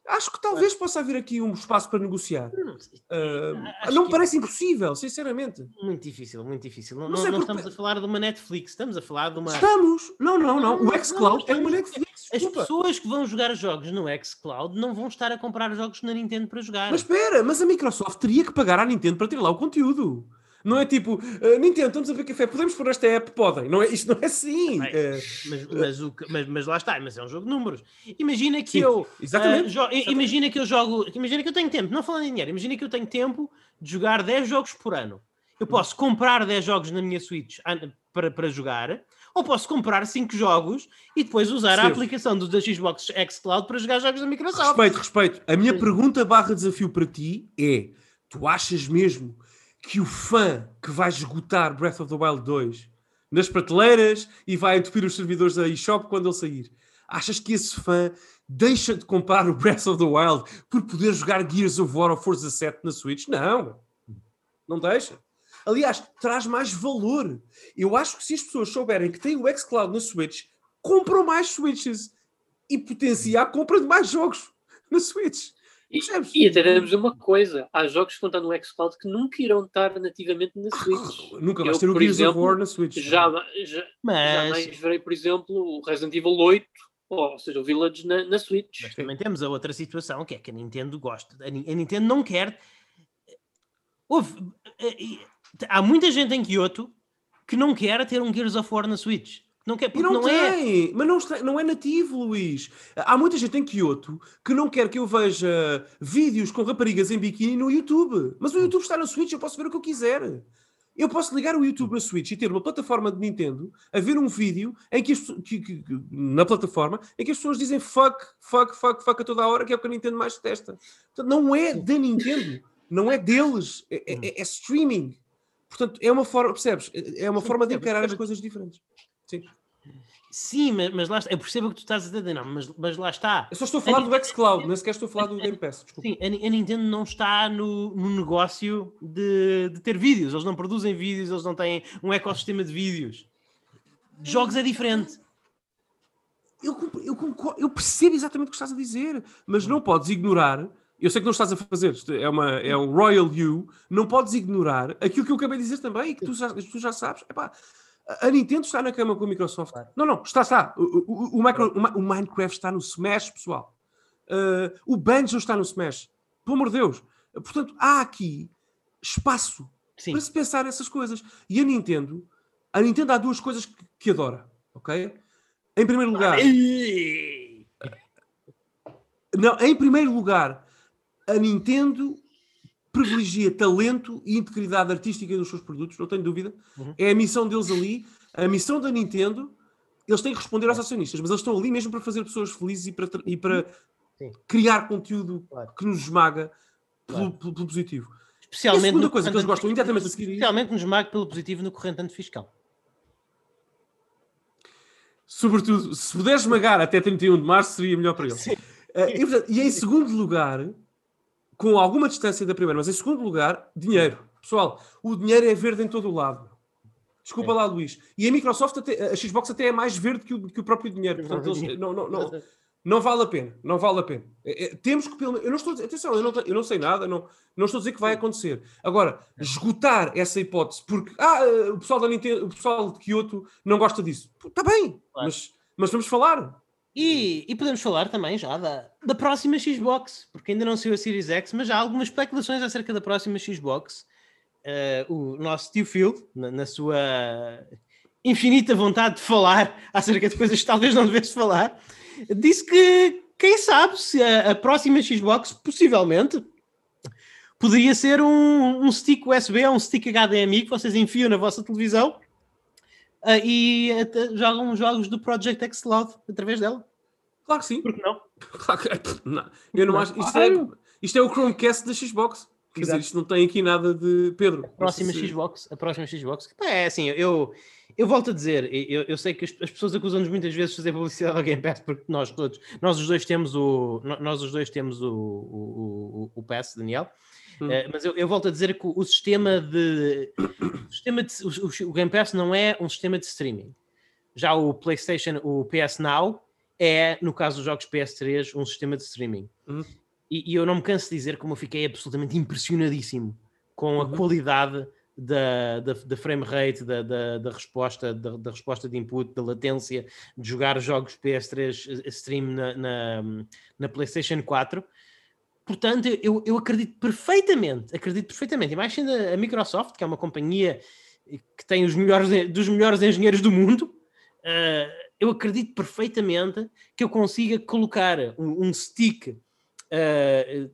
Acho que talvez possa haver aqui um espaço para negociar. Uh, não me parece impossível, sinceramente. Muito difícil, muito difícil. Não, não, não, não estamos a falar de uma Netflix, estamos a falar de uma. Estamos! Não, não, não. O xCloud é uma Netflix. As pessoas que vão jogar jogos no xCloud não vão estar a comprar jogos na Nintendo para jogar. Mas espera, mas a Microsoft teria que pagar à Nintendo para ter lá o conteúdo. Não é tipo, uh, Nintendo, estamos a ver café, podemos pôr esta app? Podem. Não é, isto não é assim. Bem, uh, mas, mas, o, mas, mas, lá está, mas é um jogo de números. Imagina que sim, eu. Exatamente, uh, exatamente. Imagina que eu jogo. Imagina que eu tenho tempo, não falando em dinheiro, imagina que eu tenho tempo de jogar 10 jogos por ano. Eu posso comprar 10 jogos na minha Switch para, para jogar, ou posso comprar 5 jogos e depois usar a aplicação do da Xbox X Cloud para jogar jogos da Microsoft. Respeito, respeito. A minha pergunta barra desafio para ti é: tu achas mesmo que o fã que vai esgotar Breath of the Wild 2 nas prateleiras e vai entupir os servidores da eShop quando ele sair, achas que esse fã deixa de comprar o Breath of the Wild por poder jogar Gears of War ou Forza 7 na Switch? Não, não deixa. Aliás, traz mais valor. Eu acho que se as pessoas souberem que tem o xCloud na Switch, compram mais Switches e potencia a compra de mais jogos na Switch. E, e até damos uma coisa: há jogos que vão estar no xCloud que nunca irão estar nativamente na Switch. nunca vais ter o Gears of War na Switch. Já, já, Mas... Jamais verei, por exemplo, o Resident Evil 8 ou seja, o Village na, na Switch. Mas também temos a outra situação que é que a Nintendo gosta. A, Nintendo não quer. Houve, eh, há muita gente em Kyoto que não quer ter um Gears of War na Switch. Não quer, porque não, não é. tem, é. mas não, está, não é nativo, Luís. Há muita gente em Kyoto que não quer que eu veja vídeos com raparigas em biquíni no YouTube. Mas o hum. YouTube está na Switch, eu posso ver o que eu quiser. Eu posso ligar o YouTube na Switch e ter uma plataforma de Nintendo a ver um vídeo em que, as, que, que, na plataforma em que as pessoas dizem fuck, fuck, fuck, fuck a toda a hora, que é o que a Nintendo mais detesta. Portanto, não é da Nintendo, não é deles, é, é, é, é streaming. Portanto, é uma forma, percebes? É uma forma de encarar as coisas diferentes. Sim. Sim, mas, mas lá está. Eu percebo o que tu estás a dizer, não, mas, mas lá está. Eu só estou a falar a do xCloud, nem sequer estou a falar do Game Pass. Desculpa. Sim, a, a, Nintendo não está no, no negócio de, de, ter vídeos. Eles não produzem vídeos, eles não têm um ecossistema de vídeos. De jogos é diferente. Eu, eu, eu percebo exatamente o que estás a dizer, mas não podes ignorar. Eu sei que não estás a fazer, é, uma, é um Royal You, não podes ignorar aquilo que eu acabei de dizer também e que tu já, tu já sabes. Epá, a Nintendo está na cama com a Microsoft. Claro. Não, não, está, está. O, o, o, micro, o, Minecraft está no Smash, pessoal. Uh, o Banjo está no Smash. Pelo amor de Deus. Portanto, há aqui espaço Sim. para se pensar essas coisas. E a Nintendo, a Nintendo há duas coisas que, que adora, ok? Em primeiro lugar. Não, em primeiro lugar, a Nintendo privilegia talento e integridade artística dos seus produtos, não tenho dúvida. Uhum. É a missão deles ali. A missão da Nintendo, eles têm que responder aos acionistas, mas eles estão ali mesmo para fazer pessoas felizes e para, e para criar conteúdo claro. que nos esmaga pelo, claro. pelo, pelo positivo. Especialmente e a segunda coisa que eles gostam imediatamente a seguir. Especialmente nos esmaga pelo positivo no corrente fiscal. Sobretudo, se puder esmagar até 31 de março, seria melhor para eles. Uh, e, portanto, e em segundo lugar, com alguma distância da primeira, mas em segundo lugar, dinheiro. Pessoal, o dinheiro é verde em todo o lado. Desculpa é. lá, Luís. E a Microsoft, até, a Xbox até é mais verde que o, que o próprio dinheiro. Portanto, eles, não, não, não, não vale a pena. Não vale a pena. É, é, temos que, pelo Eu não estou atenção, eu não, eu não sei nada, não, não estou a dizer que vai acontecer. Agora, esgotar essa hipótese, porque ah, o pessoal da Nintendo, o pessoal de Kyoto não gosta disso. Está bem, claro. mas, mas vamos falar. E, e, podemos falar também já da, da próxima Xbox, porque ainda não saiu a Series X, mas já há algumas especulações acerca da próxima Xbox. Uh, o nosso tio Phil, na, na, sua infinita vontade de falar (laughs) acerca de coisas que talvez não devesse falar, disse que quem sabe se a, a próxima Xbox possivelmente poderia ser um, um stick USB ou um stick HDMI que vocês enfiam na vossa televisão Uh, e até jogam jogos do Project X Cloud através dela. Claro que sim. Por que não? (laughs) Claro que, não. Eu não, não acho. Isto, é, isto é o Chromecast da Xbox. Quer Exato. dizer, isto não tem aqui nada de Pedro. A próxima se... Xbox, a próxima Xbox. É assim, eu, eu volto a dizer, eu, eu sei que as, as pessoas acusam-nos muitas vezes de fazer publicidade ao Game Pass porque nós todos, nós os dois temos o, nós os dois temos o, o, o, o Pass, Daniel. Hum. Uh, mas eu, eu, volto a dizer que o, sistema de. O, sistema de o, o, Game Pass não é um sistema de streaming. Já o PlayStation, o PS Now, é, no caso dos jogos PS3, um sistema de streaming. Hum. E, e, eu não me canso de dizer como eu fiquei absolutamente impressionadíssimo com a uhum. qualidade da, da, da, frame rate, da, da, da resposta, da, da, resposta de input, da latência de jogar jogos PS3 stream na, na, na PlayStation 4 Portanto, eu, eu acredito perfeitamente, acredito perfeitamente, sendo a, Microsoft, que é uma companhia que tem os melhores, dos melhores engenheiros do mundo, uh, eu acredito perfeitamente que eu consiga colocar um, um stick uh,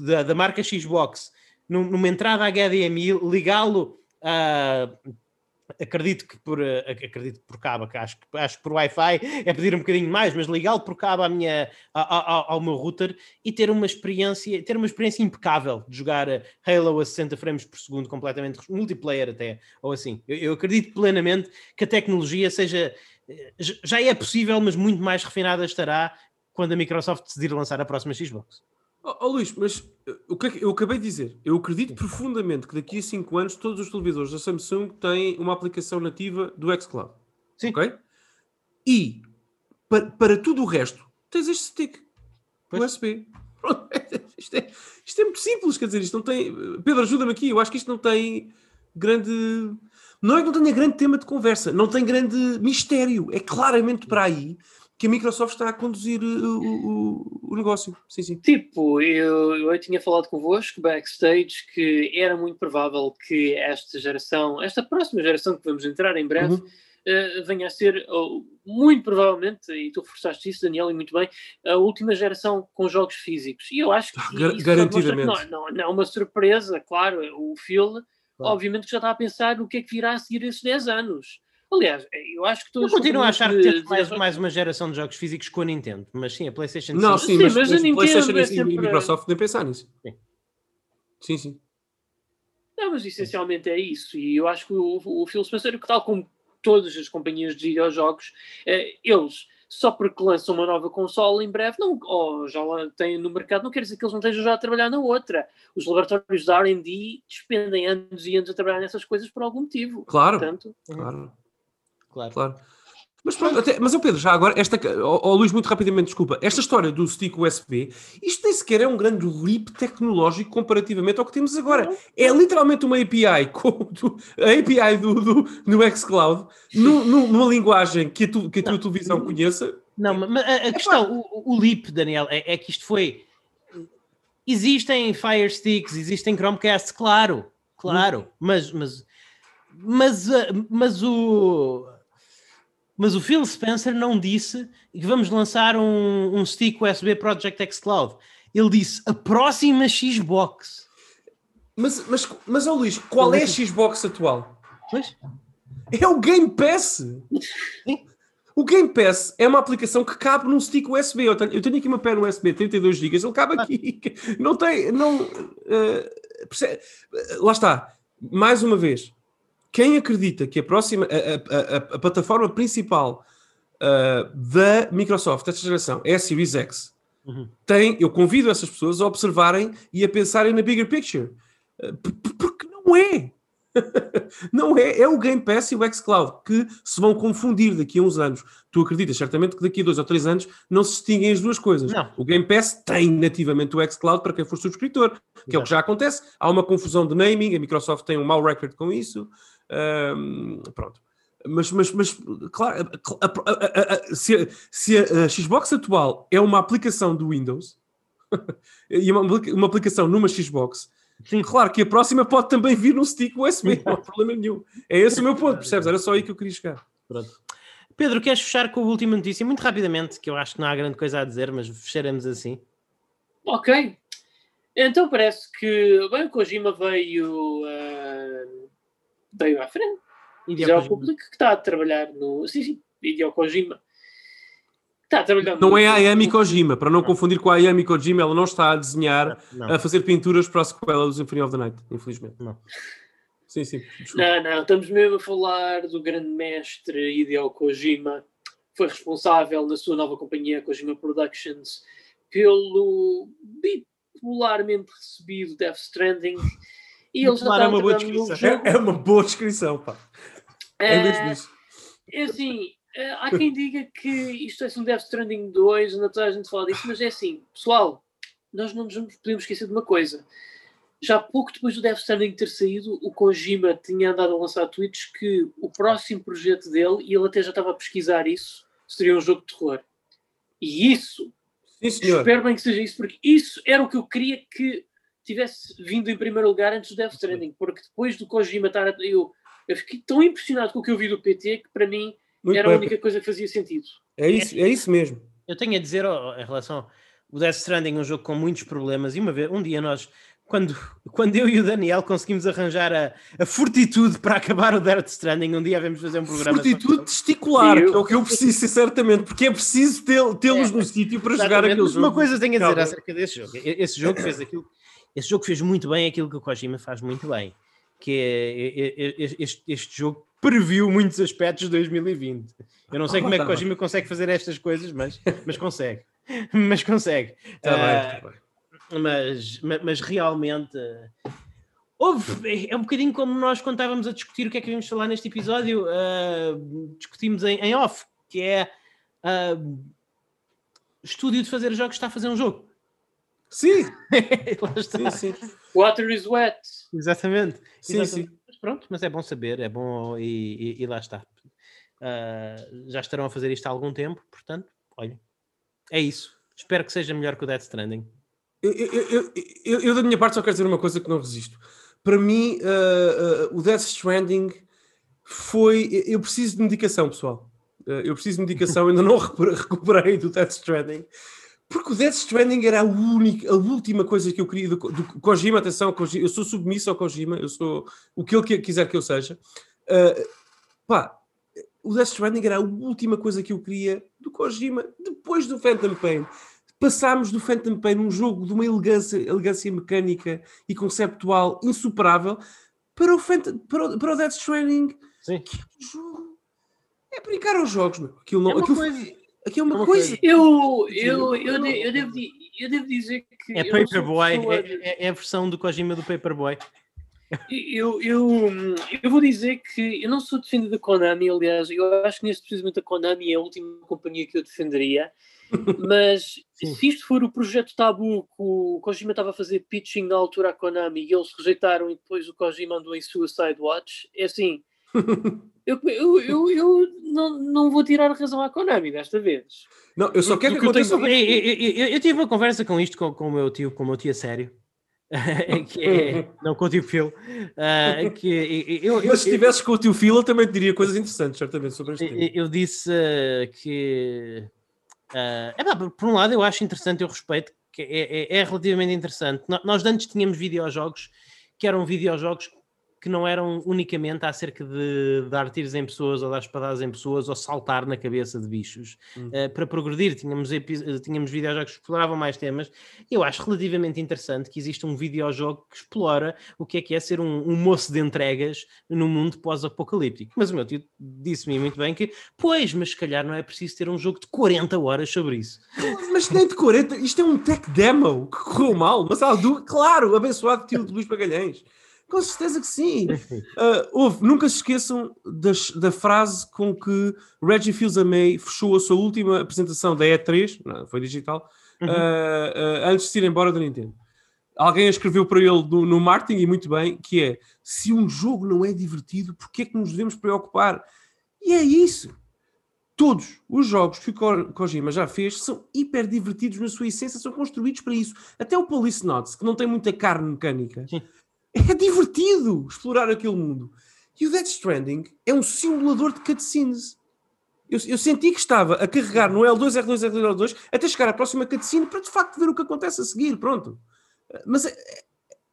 da, da, marca Xbox numa entrada HDMI, ligá-lo a acredito que por eh, acredito por cabo, acho, acho que por Wi-Fi é pedir um bocadinho mais, mas ligá-lo por cabo à minha, ao, ao, meu router e ter uma experiência, ter uma experiência impecável de jogar eh, Halo a 60 frames por segundo, completamente multiplayer até, ou assim. Eu, eu acredito plenamente que a tecnologia seja eh, já é possível, mas muito mais refinada estará quando a Microsoft decidir lançar a próxima Xbox. Oh, oh, Luís, mas eh, o que, é que eu acabei de dizer? Eu acredito profundamente que daqui a 5 anos todos os televisores da Samsung têm uma aplicação nativa do xCloud. Sim. Ok? E para, para tudo o resto, tens este stick pois. USB. (laughs) isto, é, isto é muito simples, quer dizer, isto não tem. Pedro, ajuda-me aqui, eu acho que isto não tem grande. Não é que não tenha grande tema de conversa, não tem grande mistério. É claramente para aí que a Microsoft está a conduzir uh, o, o, o negócio. Sim, sim. Tipo, eu, eu tinha falado convosco backstage que era muito provável que esta geração, esta próxima geração que vamos entrar em breve, uhum. uh, venha a ser, uh, muito provavelmente, e tu reforçaste isso, Daniel, e muito bem, a última geração com jogos físicos. E eu acho que. (laughs) Gar garantidamente. Que não, não, não é uma surpresa, claro, o Phil. Claro. Obviamente já está a pensar o que é que virá a seguir esses 10 anos. Aliás, eu acho que todos. Eu continuo a achar que temos mais, mais uma geração de jogos físicos com a Nintendo, mas sim, a PlayStation Não, sim, sim mas, mas, a Nintendo PlayStation é sempre... e a Microsoft nem pensar nisso. Sim. sim, sim. Não, mas essencialmente é isso. E eu acho que o, o Phil Spencer, tal como todas as companhias de videojogos, eh, eles só porque lançam uma nova console em breve, não, ou já têm no mercado, não quer dizer que eles não estejam já a trabalhar na outra. Os laboratórios da R&D despendem anos e anos a trabalhar nessas coisas por algum motivo. Claro, Portanto, claro. Claro. claro. Mas pronto, até, mas o Pedro, já agora, esta, oh, Luís, muito rapidamente, desculpa, esta história do stick USB, isto nem sequer é um grande leap tecnológico comparativamente ao que temos agora. É literalmente uma API, como do, a API (laughs) do, do, do xCloud, no, no, numa linguagem que a, tu, que a tua televisão conheça. Não, mas a, a questão, o, o, leap, Daniel, é, é, que isto foi. Existem Fire Sticks, existem Chromecast, claro, claro, hum. mas, mas, mas, mas o mas o Phil Spencer não disse que vamos lançar um, um stick USB Project X Cloud. Ele disse a próxima Xbox. Mas, mas, mas oh Luís, qual é a Xbox atual? Pois? É o Game Pass. Sim. O Game Pass é uma aplicação que cabe num stick USB. Eu tenho, eu tenho aqui uma pena USB 32 GB, ele cabe aqui. Não tem. Não, uh, percebe, lá está. Mais uma vez, quem acredita que a próxima, a, a, a, a plataforma principal uh, da Microsoft desta geração é a Series X, uhum. tem, eu convido essas pessoas a observarem e a pensarem na bigger picture. Uh, porque não é. (laughs) não é, é o Game Pass e o xCloud que se vão confundir daqui a uns anos. Tu acreditas certamente que daqui a dois ou três anos não se distinguem as duas coisas. Não. O Game Pass tem nativamente o xCloud para quem for subscritor, que Exato. é o que já acontece. Há uma confusão de naming, a Microsoft tem um mau record com isso. Um, pronto. Mas, mas, mas claro, a, a, a, se, a, se a, Xbox atual é uma aplicação do Windows (laughs) e uma, uma aplicação numa Xbox, Sim. claro que a próxima pode também vir num stick USB, não há problema nenhum. É esse o meu ponto, percebes? Era só aí que eu queria chegar. Pronto. Pedro, queres fechar com a última notícia? Muito rapidamente, que eu acho que não há grande coisa a dizer, mas fecharemos assim. Ok. Então parece que bem, o Kojima veio. Uh veio à frente. Dizer ao público que está a trabalhar no. Sim, sim, Hideo Kojima. Está a trabalhar Não no... é a Ayami Kojima, para não, não, confundir com a Ayami Kojima, ela não está a desenhar, não. a fazer pinturas para a sequela do Symphony of the Night, infelizmente. Não. Sim, sim. Não, não, estamos mesmo a falar do grande mestre Hideo Kojima, foi responsável na sua nova companhia, Kojima Productions, pelo bipolarmente recebido Death Stranding e eles claro, é uma boa descrição. É, é, uma boa descrição, pá. É, é mesmo isso. É assim, é, há quem diga que isto é um Death Stranding 2, ainda toda a gente fala disso, mas é assim, pessoal, nós não nos podemos esquecer de uma coisa. Já pouco depois do Death Stranding ter saído, o Kojima tinha andado a lançar tweets que o próximo projeto dele, e ele até já estava a pesquisar isso, seria um jogo de terror. E isso, Sim, espero bem que seja isso, porque isso era o que eu queria que tivesse vindo em primeiro lugar antes do Death Stranding, porque depois do Kojima estar. Eu, eu fiquei tão impressionado com o que eu vi do PT que para mim Muito era bem. a única coisa que fazia sentido. É isso, é isso mesmo. Eu tenho a dizer oh, em relação o Death Stranding, um jogo com muitos problemas, e uma vez, um dia nós, quando, (laughs) quando eu e o Daniel conseguimos arranjar a, a fortitude para acabar o Death Stranding, um dia vamos fazer um programa. Fortitude testicular, que é o que eu preciso, certamente, porque é preciso tê-los é, no sítio para jogar aquele jogo. Uma coisa tenho a dizer Calma. acerca desse jogo. Esse jogo fez aquilo esse jogo fez muito bem aquilo que o Kojima faz muito bem, que é, é, é este, este jogo previu muitos aspectos de 2020. Eu não sei como é que o Kojima consegue fazer estas coisas, mas, mas consegue. (laughs) mas consegue. Tá bem, tá bem. Mas, mas realmente houve, é um bocadinho como nós quando estávamos a discutir o que é que vamos falar neste episódio, uh, discutimos em, em, off, que é uh, estúdio de fazer jogos está a fazer um jogo. Sim, (laughs) Lá está. sim, sim. Water is wet. Exatamente. Sim, Exatamente. sim. Mas pronto, mas é bom saber, é bom e, e- e lá está. Ah, já estarão a fazer isto há algum tempo, portanto, olha, é isso. Espero que seja melhor que o Death Stranding. Eu, eu- eu- eu- eu, da minha parte, só quero dizer uma coisa que não resisto. Para mim, uh, uh, o Death Stranding foi. eu- preciso de medicação, pessoal. Uh, eu preciso de medicação, (laughs) ainda não recu- recuperei do Death Stranding. Porque o Death Stranding era a única, a última coisa que eu queria do, do Kojima. Atenção, Kojima, eu sou submisso ao Kojima, eu sou o que ele quiser que eu seja. Uh, pá, o Death Stranding era a última coisa que eu queria do Kojima depois do Phantom Pain. Passámos do Phantom Pain, um jogo de uma elegância, elegância mecânica e conceptual insuperável, para o, Phantom, para o, para o Death Stranding, Sim. que é um jogo. É brincar aos jogos, meu. Aquilo, não, É aquilo, coisa- aquilo é uma, uma coisa. coisa. Eu, eu, eu- eu, de- eu devo, eu devo dizer que. É Paperboy, pessoa é, é- é a versão do Kojima do Paperboy. Eu, eu, eu vou dizer que eu não sou defendendo da Konami, aliás, eu acho que neste precisamente a Konami é a última companhia que eu defenderia, (laughs) mas se isto for o projeto Tabu que o Kojima estava a fazer pitching na altura à Konami e eles rejeitaram e depois o Kojima andou em Suicide Watch, é assim, (laughs) eu, eu, eu, eu não, não vou tirar a razão à Konami desta vez. Não, eu só quero que que eu tenho. Eu, eu- eu- eu tive uma conversa com isto com, com o meu tio, com o meu tio a sério. (laughs) que é, (laughs) não com o tio Phil. ah, que eu, eu, Mas se estivesses com o tio Phil, eu também te diria coisas interessantes, certamente, sobre este tema. eu, disse ah, que. ah, epá, por- por um lado, eu acho interessante, eu respeito, que é, é- é relativamente interessante. Nós antes tínhamos videojogos que eram videojogos que não eram unicamente acerca de dar tiros em pessoas ou dar espadadas em pessoas ou saltar na cabeça de bichos. Hum. Uh, para progredir, tínhamos, uh, tínhamos videojogos que exploravam mais temas. Eu acho relativamente interessante que exista um videojogo que explora o que é que é ser um, um moço de entregas no mundo pós-apocalíptico. Mas o meu tio disse-me muito bem que, pois, mas se calhar não é preciso ter um jogo de 40 horas sobre isso. Mas nem de 40, isto é um tech demo que correu mal, mas há claro, abençoado tio de Luís Pagalhães. Com certeza que sim. Ah, houve, nunca se esqueçam das- da frase com que Reggie Fils-Aimé fechou a sua última apresentação da E3, não, foi digital, Uhum. ah, ah, antes de se ir embora da Nintendo. Alguém escreveu para ele no, no marketing, e muito bem, que é, se um jogo não é divertido, porquê é que nos devemos preocupar? E é isso. Todos os jogos que o Ko- Kojima já fez são hiper divertidos na sua essência, são construídos para isso. Até o Police Notes, que não tem muita carne mecânica, Sim. É divertido explorar aquele mundo. E o Death Stranding é um simulador de cutscenes. Eu, eu senti que estava a carregar no L2, R2, R2, L2 até chegar à próxima cutscene para de facto ver o que acontece a seguir. Pronto. Mas é,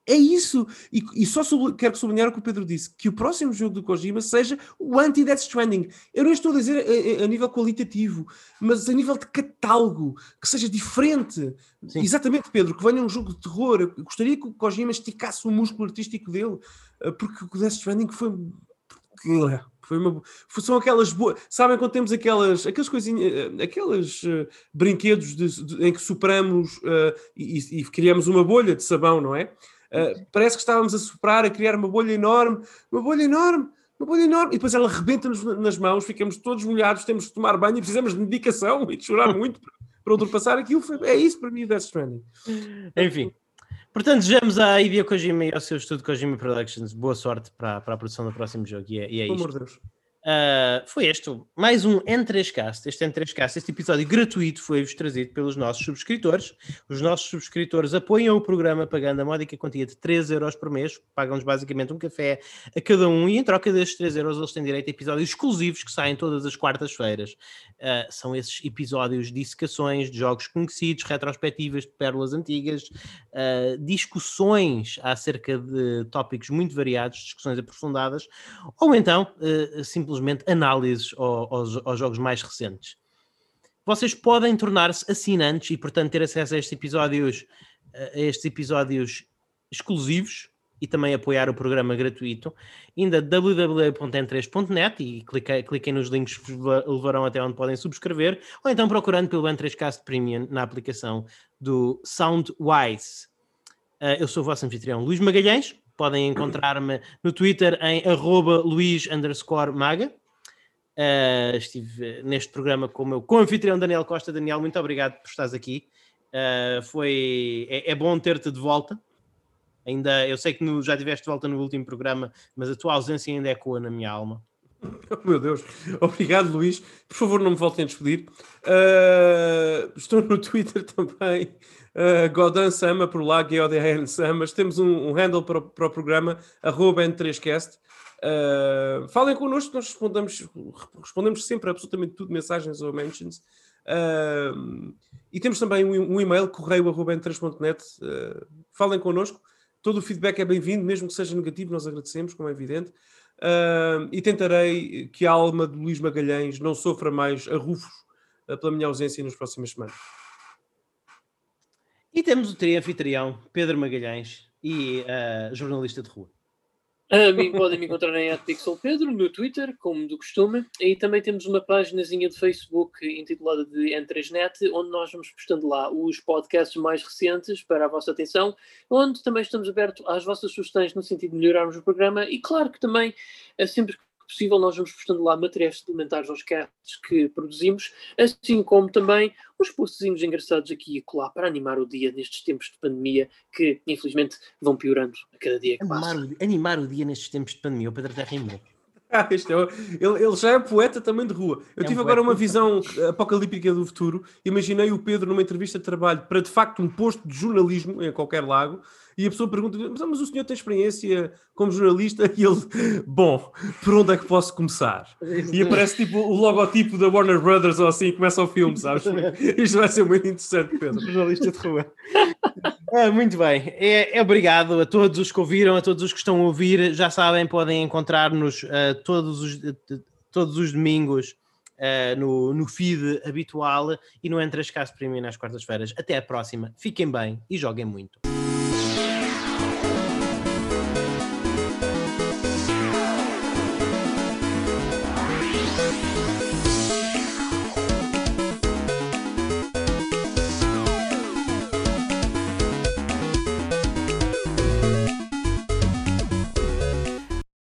é isso. E, e só sub- quero sublinhar o que o Pedro disse: que o próximo jogo do Kojima seja o anti-Death Stranding. Eu não estou a dizer a, a- a nível qualitativo, mas a nível de catálogo, que seja diferente. Sim. Exatamente, Pedro, que venha um jogo de terror. Eu gostaria que o Kojima esticasse o músculo artístico dele, eh, porque o Death Stranding foi. Foi uma, são aquelas boas. Sabem quando temos aquelas, aquelas coisinhas, eh, aqueles eh, brinquedos de- de- em que sopramos eh, e, e- e criamos uma bolha de sabão, não é? Eh, parece que estávamos a soprar, a criar uma bolha enorme, uma bolha enorme, uma bolha enorme, e depois ela rebenta-nos na- nas mãos, ficamos todos molhados, temos de tomar banho e precisamos de medicação (laughs) e de chorar muito para, para ultrapassar aquilo. Foi, é isso para mim o Death Stranding. Enfim. Portanto, desejamos à Hideo Kojima e ao seu estúdio Kojima Productions boa sorte para, para a produção do próximo jogo. E é, e é Pelo isto. amor de Deus. Uh, foi este mais um N3Cast. Este N3Cast, este episódio gratuito, foi-vos trazido pelos nossos subscritores. Os nossos subscritores apoiam o programa pagando a módica quantia de 3 euros por mês, pagam-nos basicamente um café a cada um, e em troca destes 3 euros eles têm direito a episódios exclusivos que saem todas as quartas-feiras. Uh, são esses episódios de dissecações de jogos conhecidos, retrospectivas de pérolas antigas, uh, discussões acerca de tópicos muito variados, discussões aprofundadas, ou então uh, simplesmente análises ao- aos, aos jogos mais recentes. Vocês podem tornar-se assinantes e, portanto, ter acesso a estes episódios, a estes episódios exclusivos e também apoiar o programa gratuito, ainda www.n3.net e cliquem, nos links que levarão até onde podem subscrever, ou então procurando pelo N3Cast Premium na aplicação do Soundwise. Uh, eu sou o vosso anfitrião Luís Magalhães. Podem encontrar-me no Twitter em arroba Luís Maga. Uh, estive neste programa com o meu co-anfitrião Daniel Costa. Daniel, muito obrigado por estares aqui. Uh, foi, é, é bom ter-te de volta. Ainda, eu sei que no, já estiveste de volta no último programa, mas a tua ausência ainda ecoa na minha alma. (laughs) Oh, meu Deus, obrigado Luís. Por favor, não me voltem a despedir. Uh, estou no Twitter (laughs) também. Uh, Godan Sama por lá, G-O-D-A-N Samas. Temos um, um handle para o, para o programa, arroba N3Cast. Uh, falem connosco, nós respondemos, respondemos sempre absolutamente tudo, mensagens ou mentions. Uh, e temos também um, um e-mail, correio.n3.net. Uh, falem connosco. Todo o feedback é bem-vindo, mesmo que seja negativo, nós agradecemos, como é evidente. Uh, e tentarei que a alma de Luís Magalhães não sofra mais arrufos uh, pela minha ausência nas próximas semanas. E temos o trianfitrião Pedro Magalhães e uh, jornalista de rua. A mim podem me encontrar em Pixel Pedro no Twitter, como do costume, e também temos uma páginazinha de Facebook intitulada de N3Net, onde nós vamos postando lá os podcasts mais recentes para a vossa atenção, onde também estamos abertos às vossas sugestões no sentido de melhorarmos o programa e claro que também é sempre possível, nós vamos postando lá materiais suplementares aos casts que produzimos, assim como também uns postzinhos engraçados aqui e colar para animar o dia nestes tempos de pandemia que, infelizmente, vão piorando a cada dia que animar passa. O, animar o dia nestes tempos de pandemia, o Pedro até rimou. (laughs) Ah, este é, ele, ele, já é poeta também de rua. Eu é tive um agora uma visão (laughs) apocalíptica do futuro. Imaginei o Pedro numa entrevista de trabalho para de facto um posto de jornalismo em qualquer lago e a pessoa pergunta: mas o senhor tem experiência como jornalista? (laughs) E ele, bom, por onde é que posso começar? E aparece tipo o logotipo da Warner Brothers ou assim, e começa o filme, sabes? Isto vai ser muito interessante, Pedro. Jornalista de rua. (laughs) Ah, muito bem, é, é, obrigado a todos os que ouviram, a todos os que estão a ouvir. Já sabem, podem encontrar-nos uh, todos, os, uh, todos os domingos uh, no, no feed habitual e no Entre as Casas para mim nas quartas-feiras. Até a próxima, fiquem bem e joguem muito.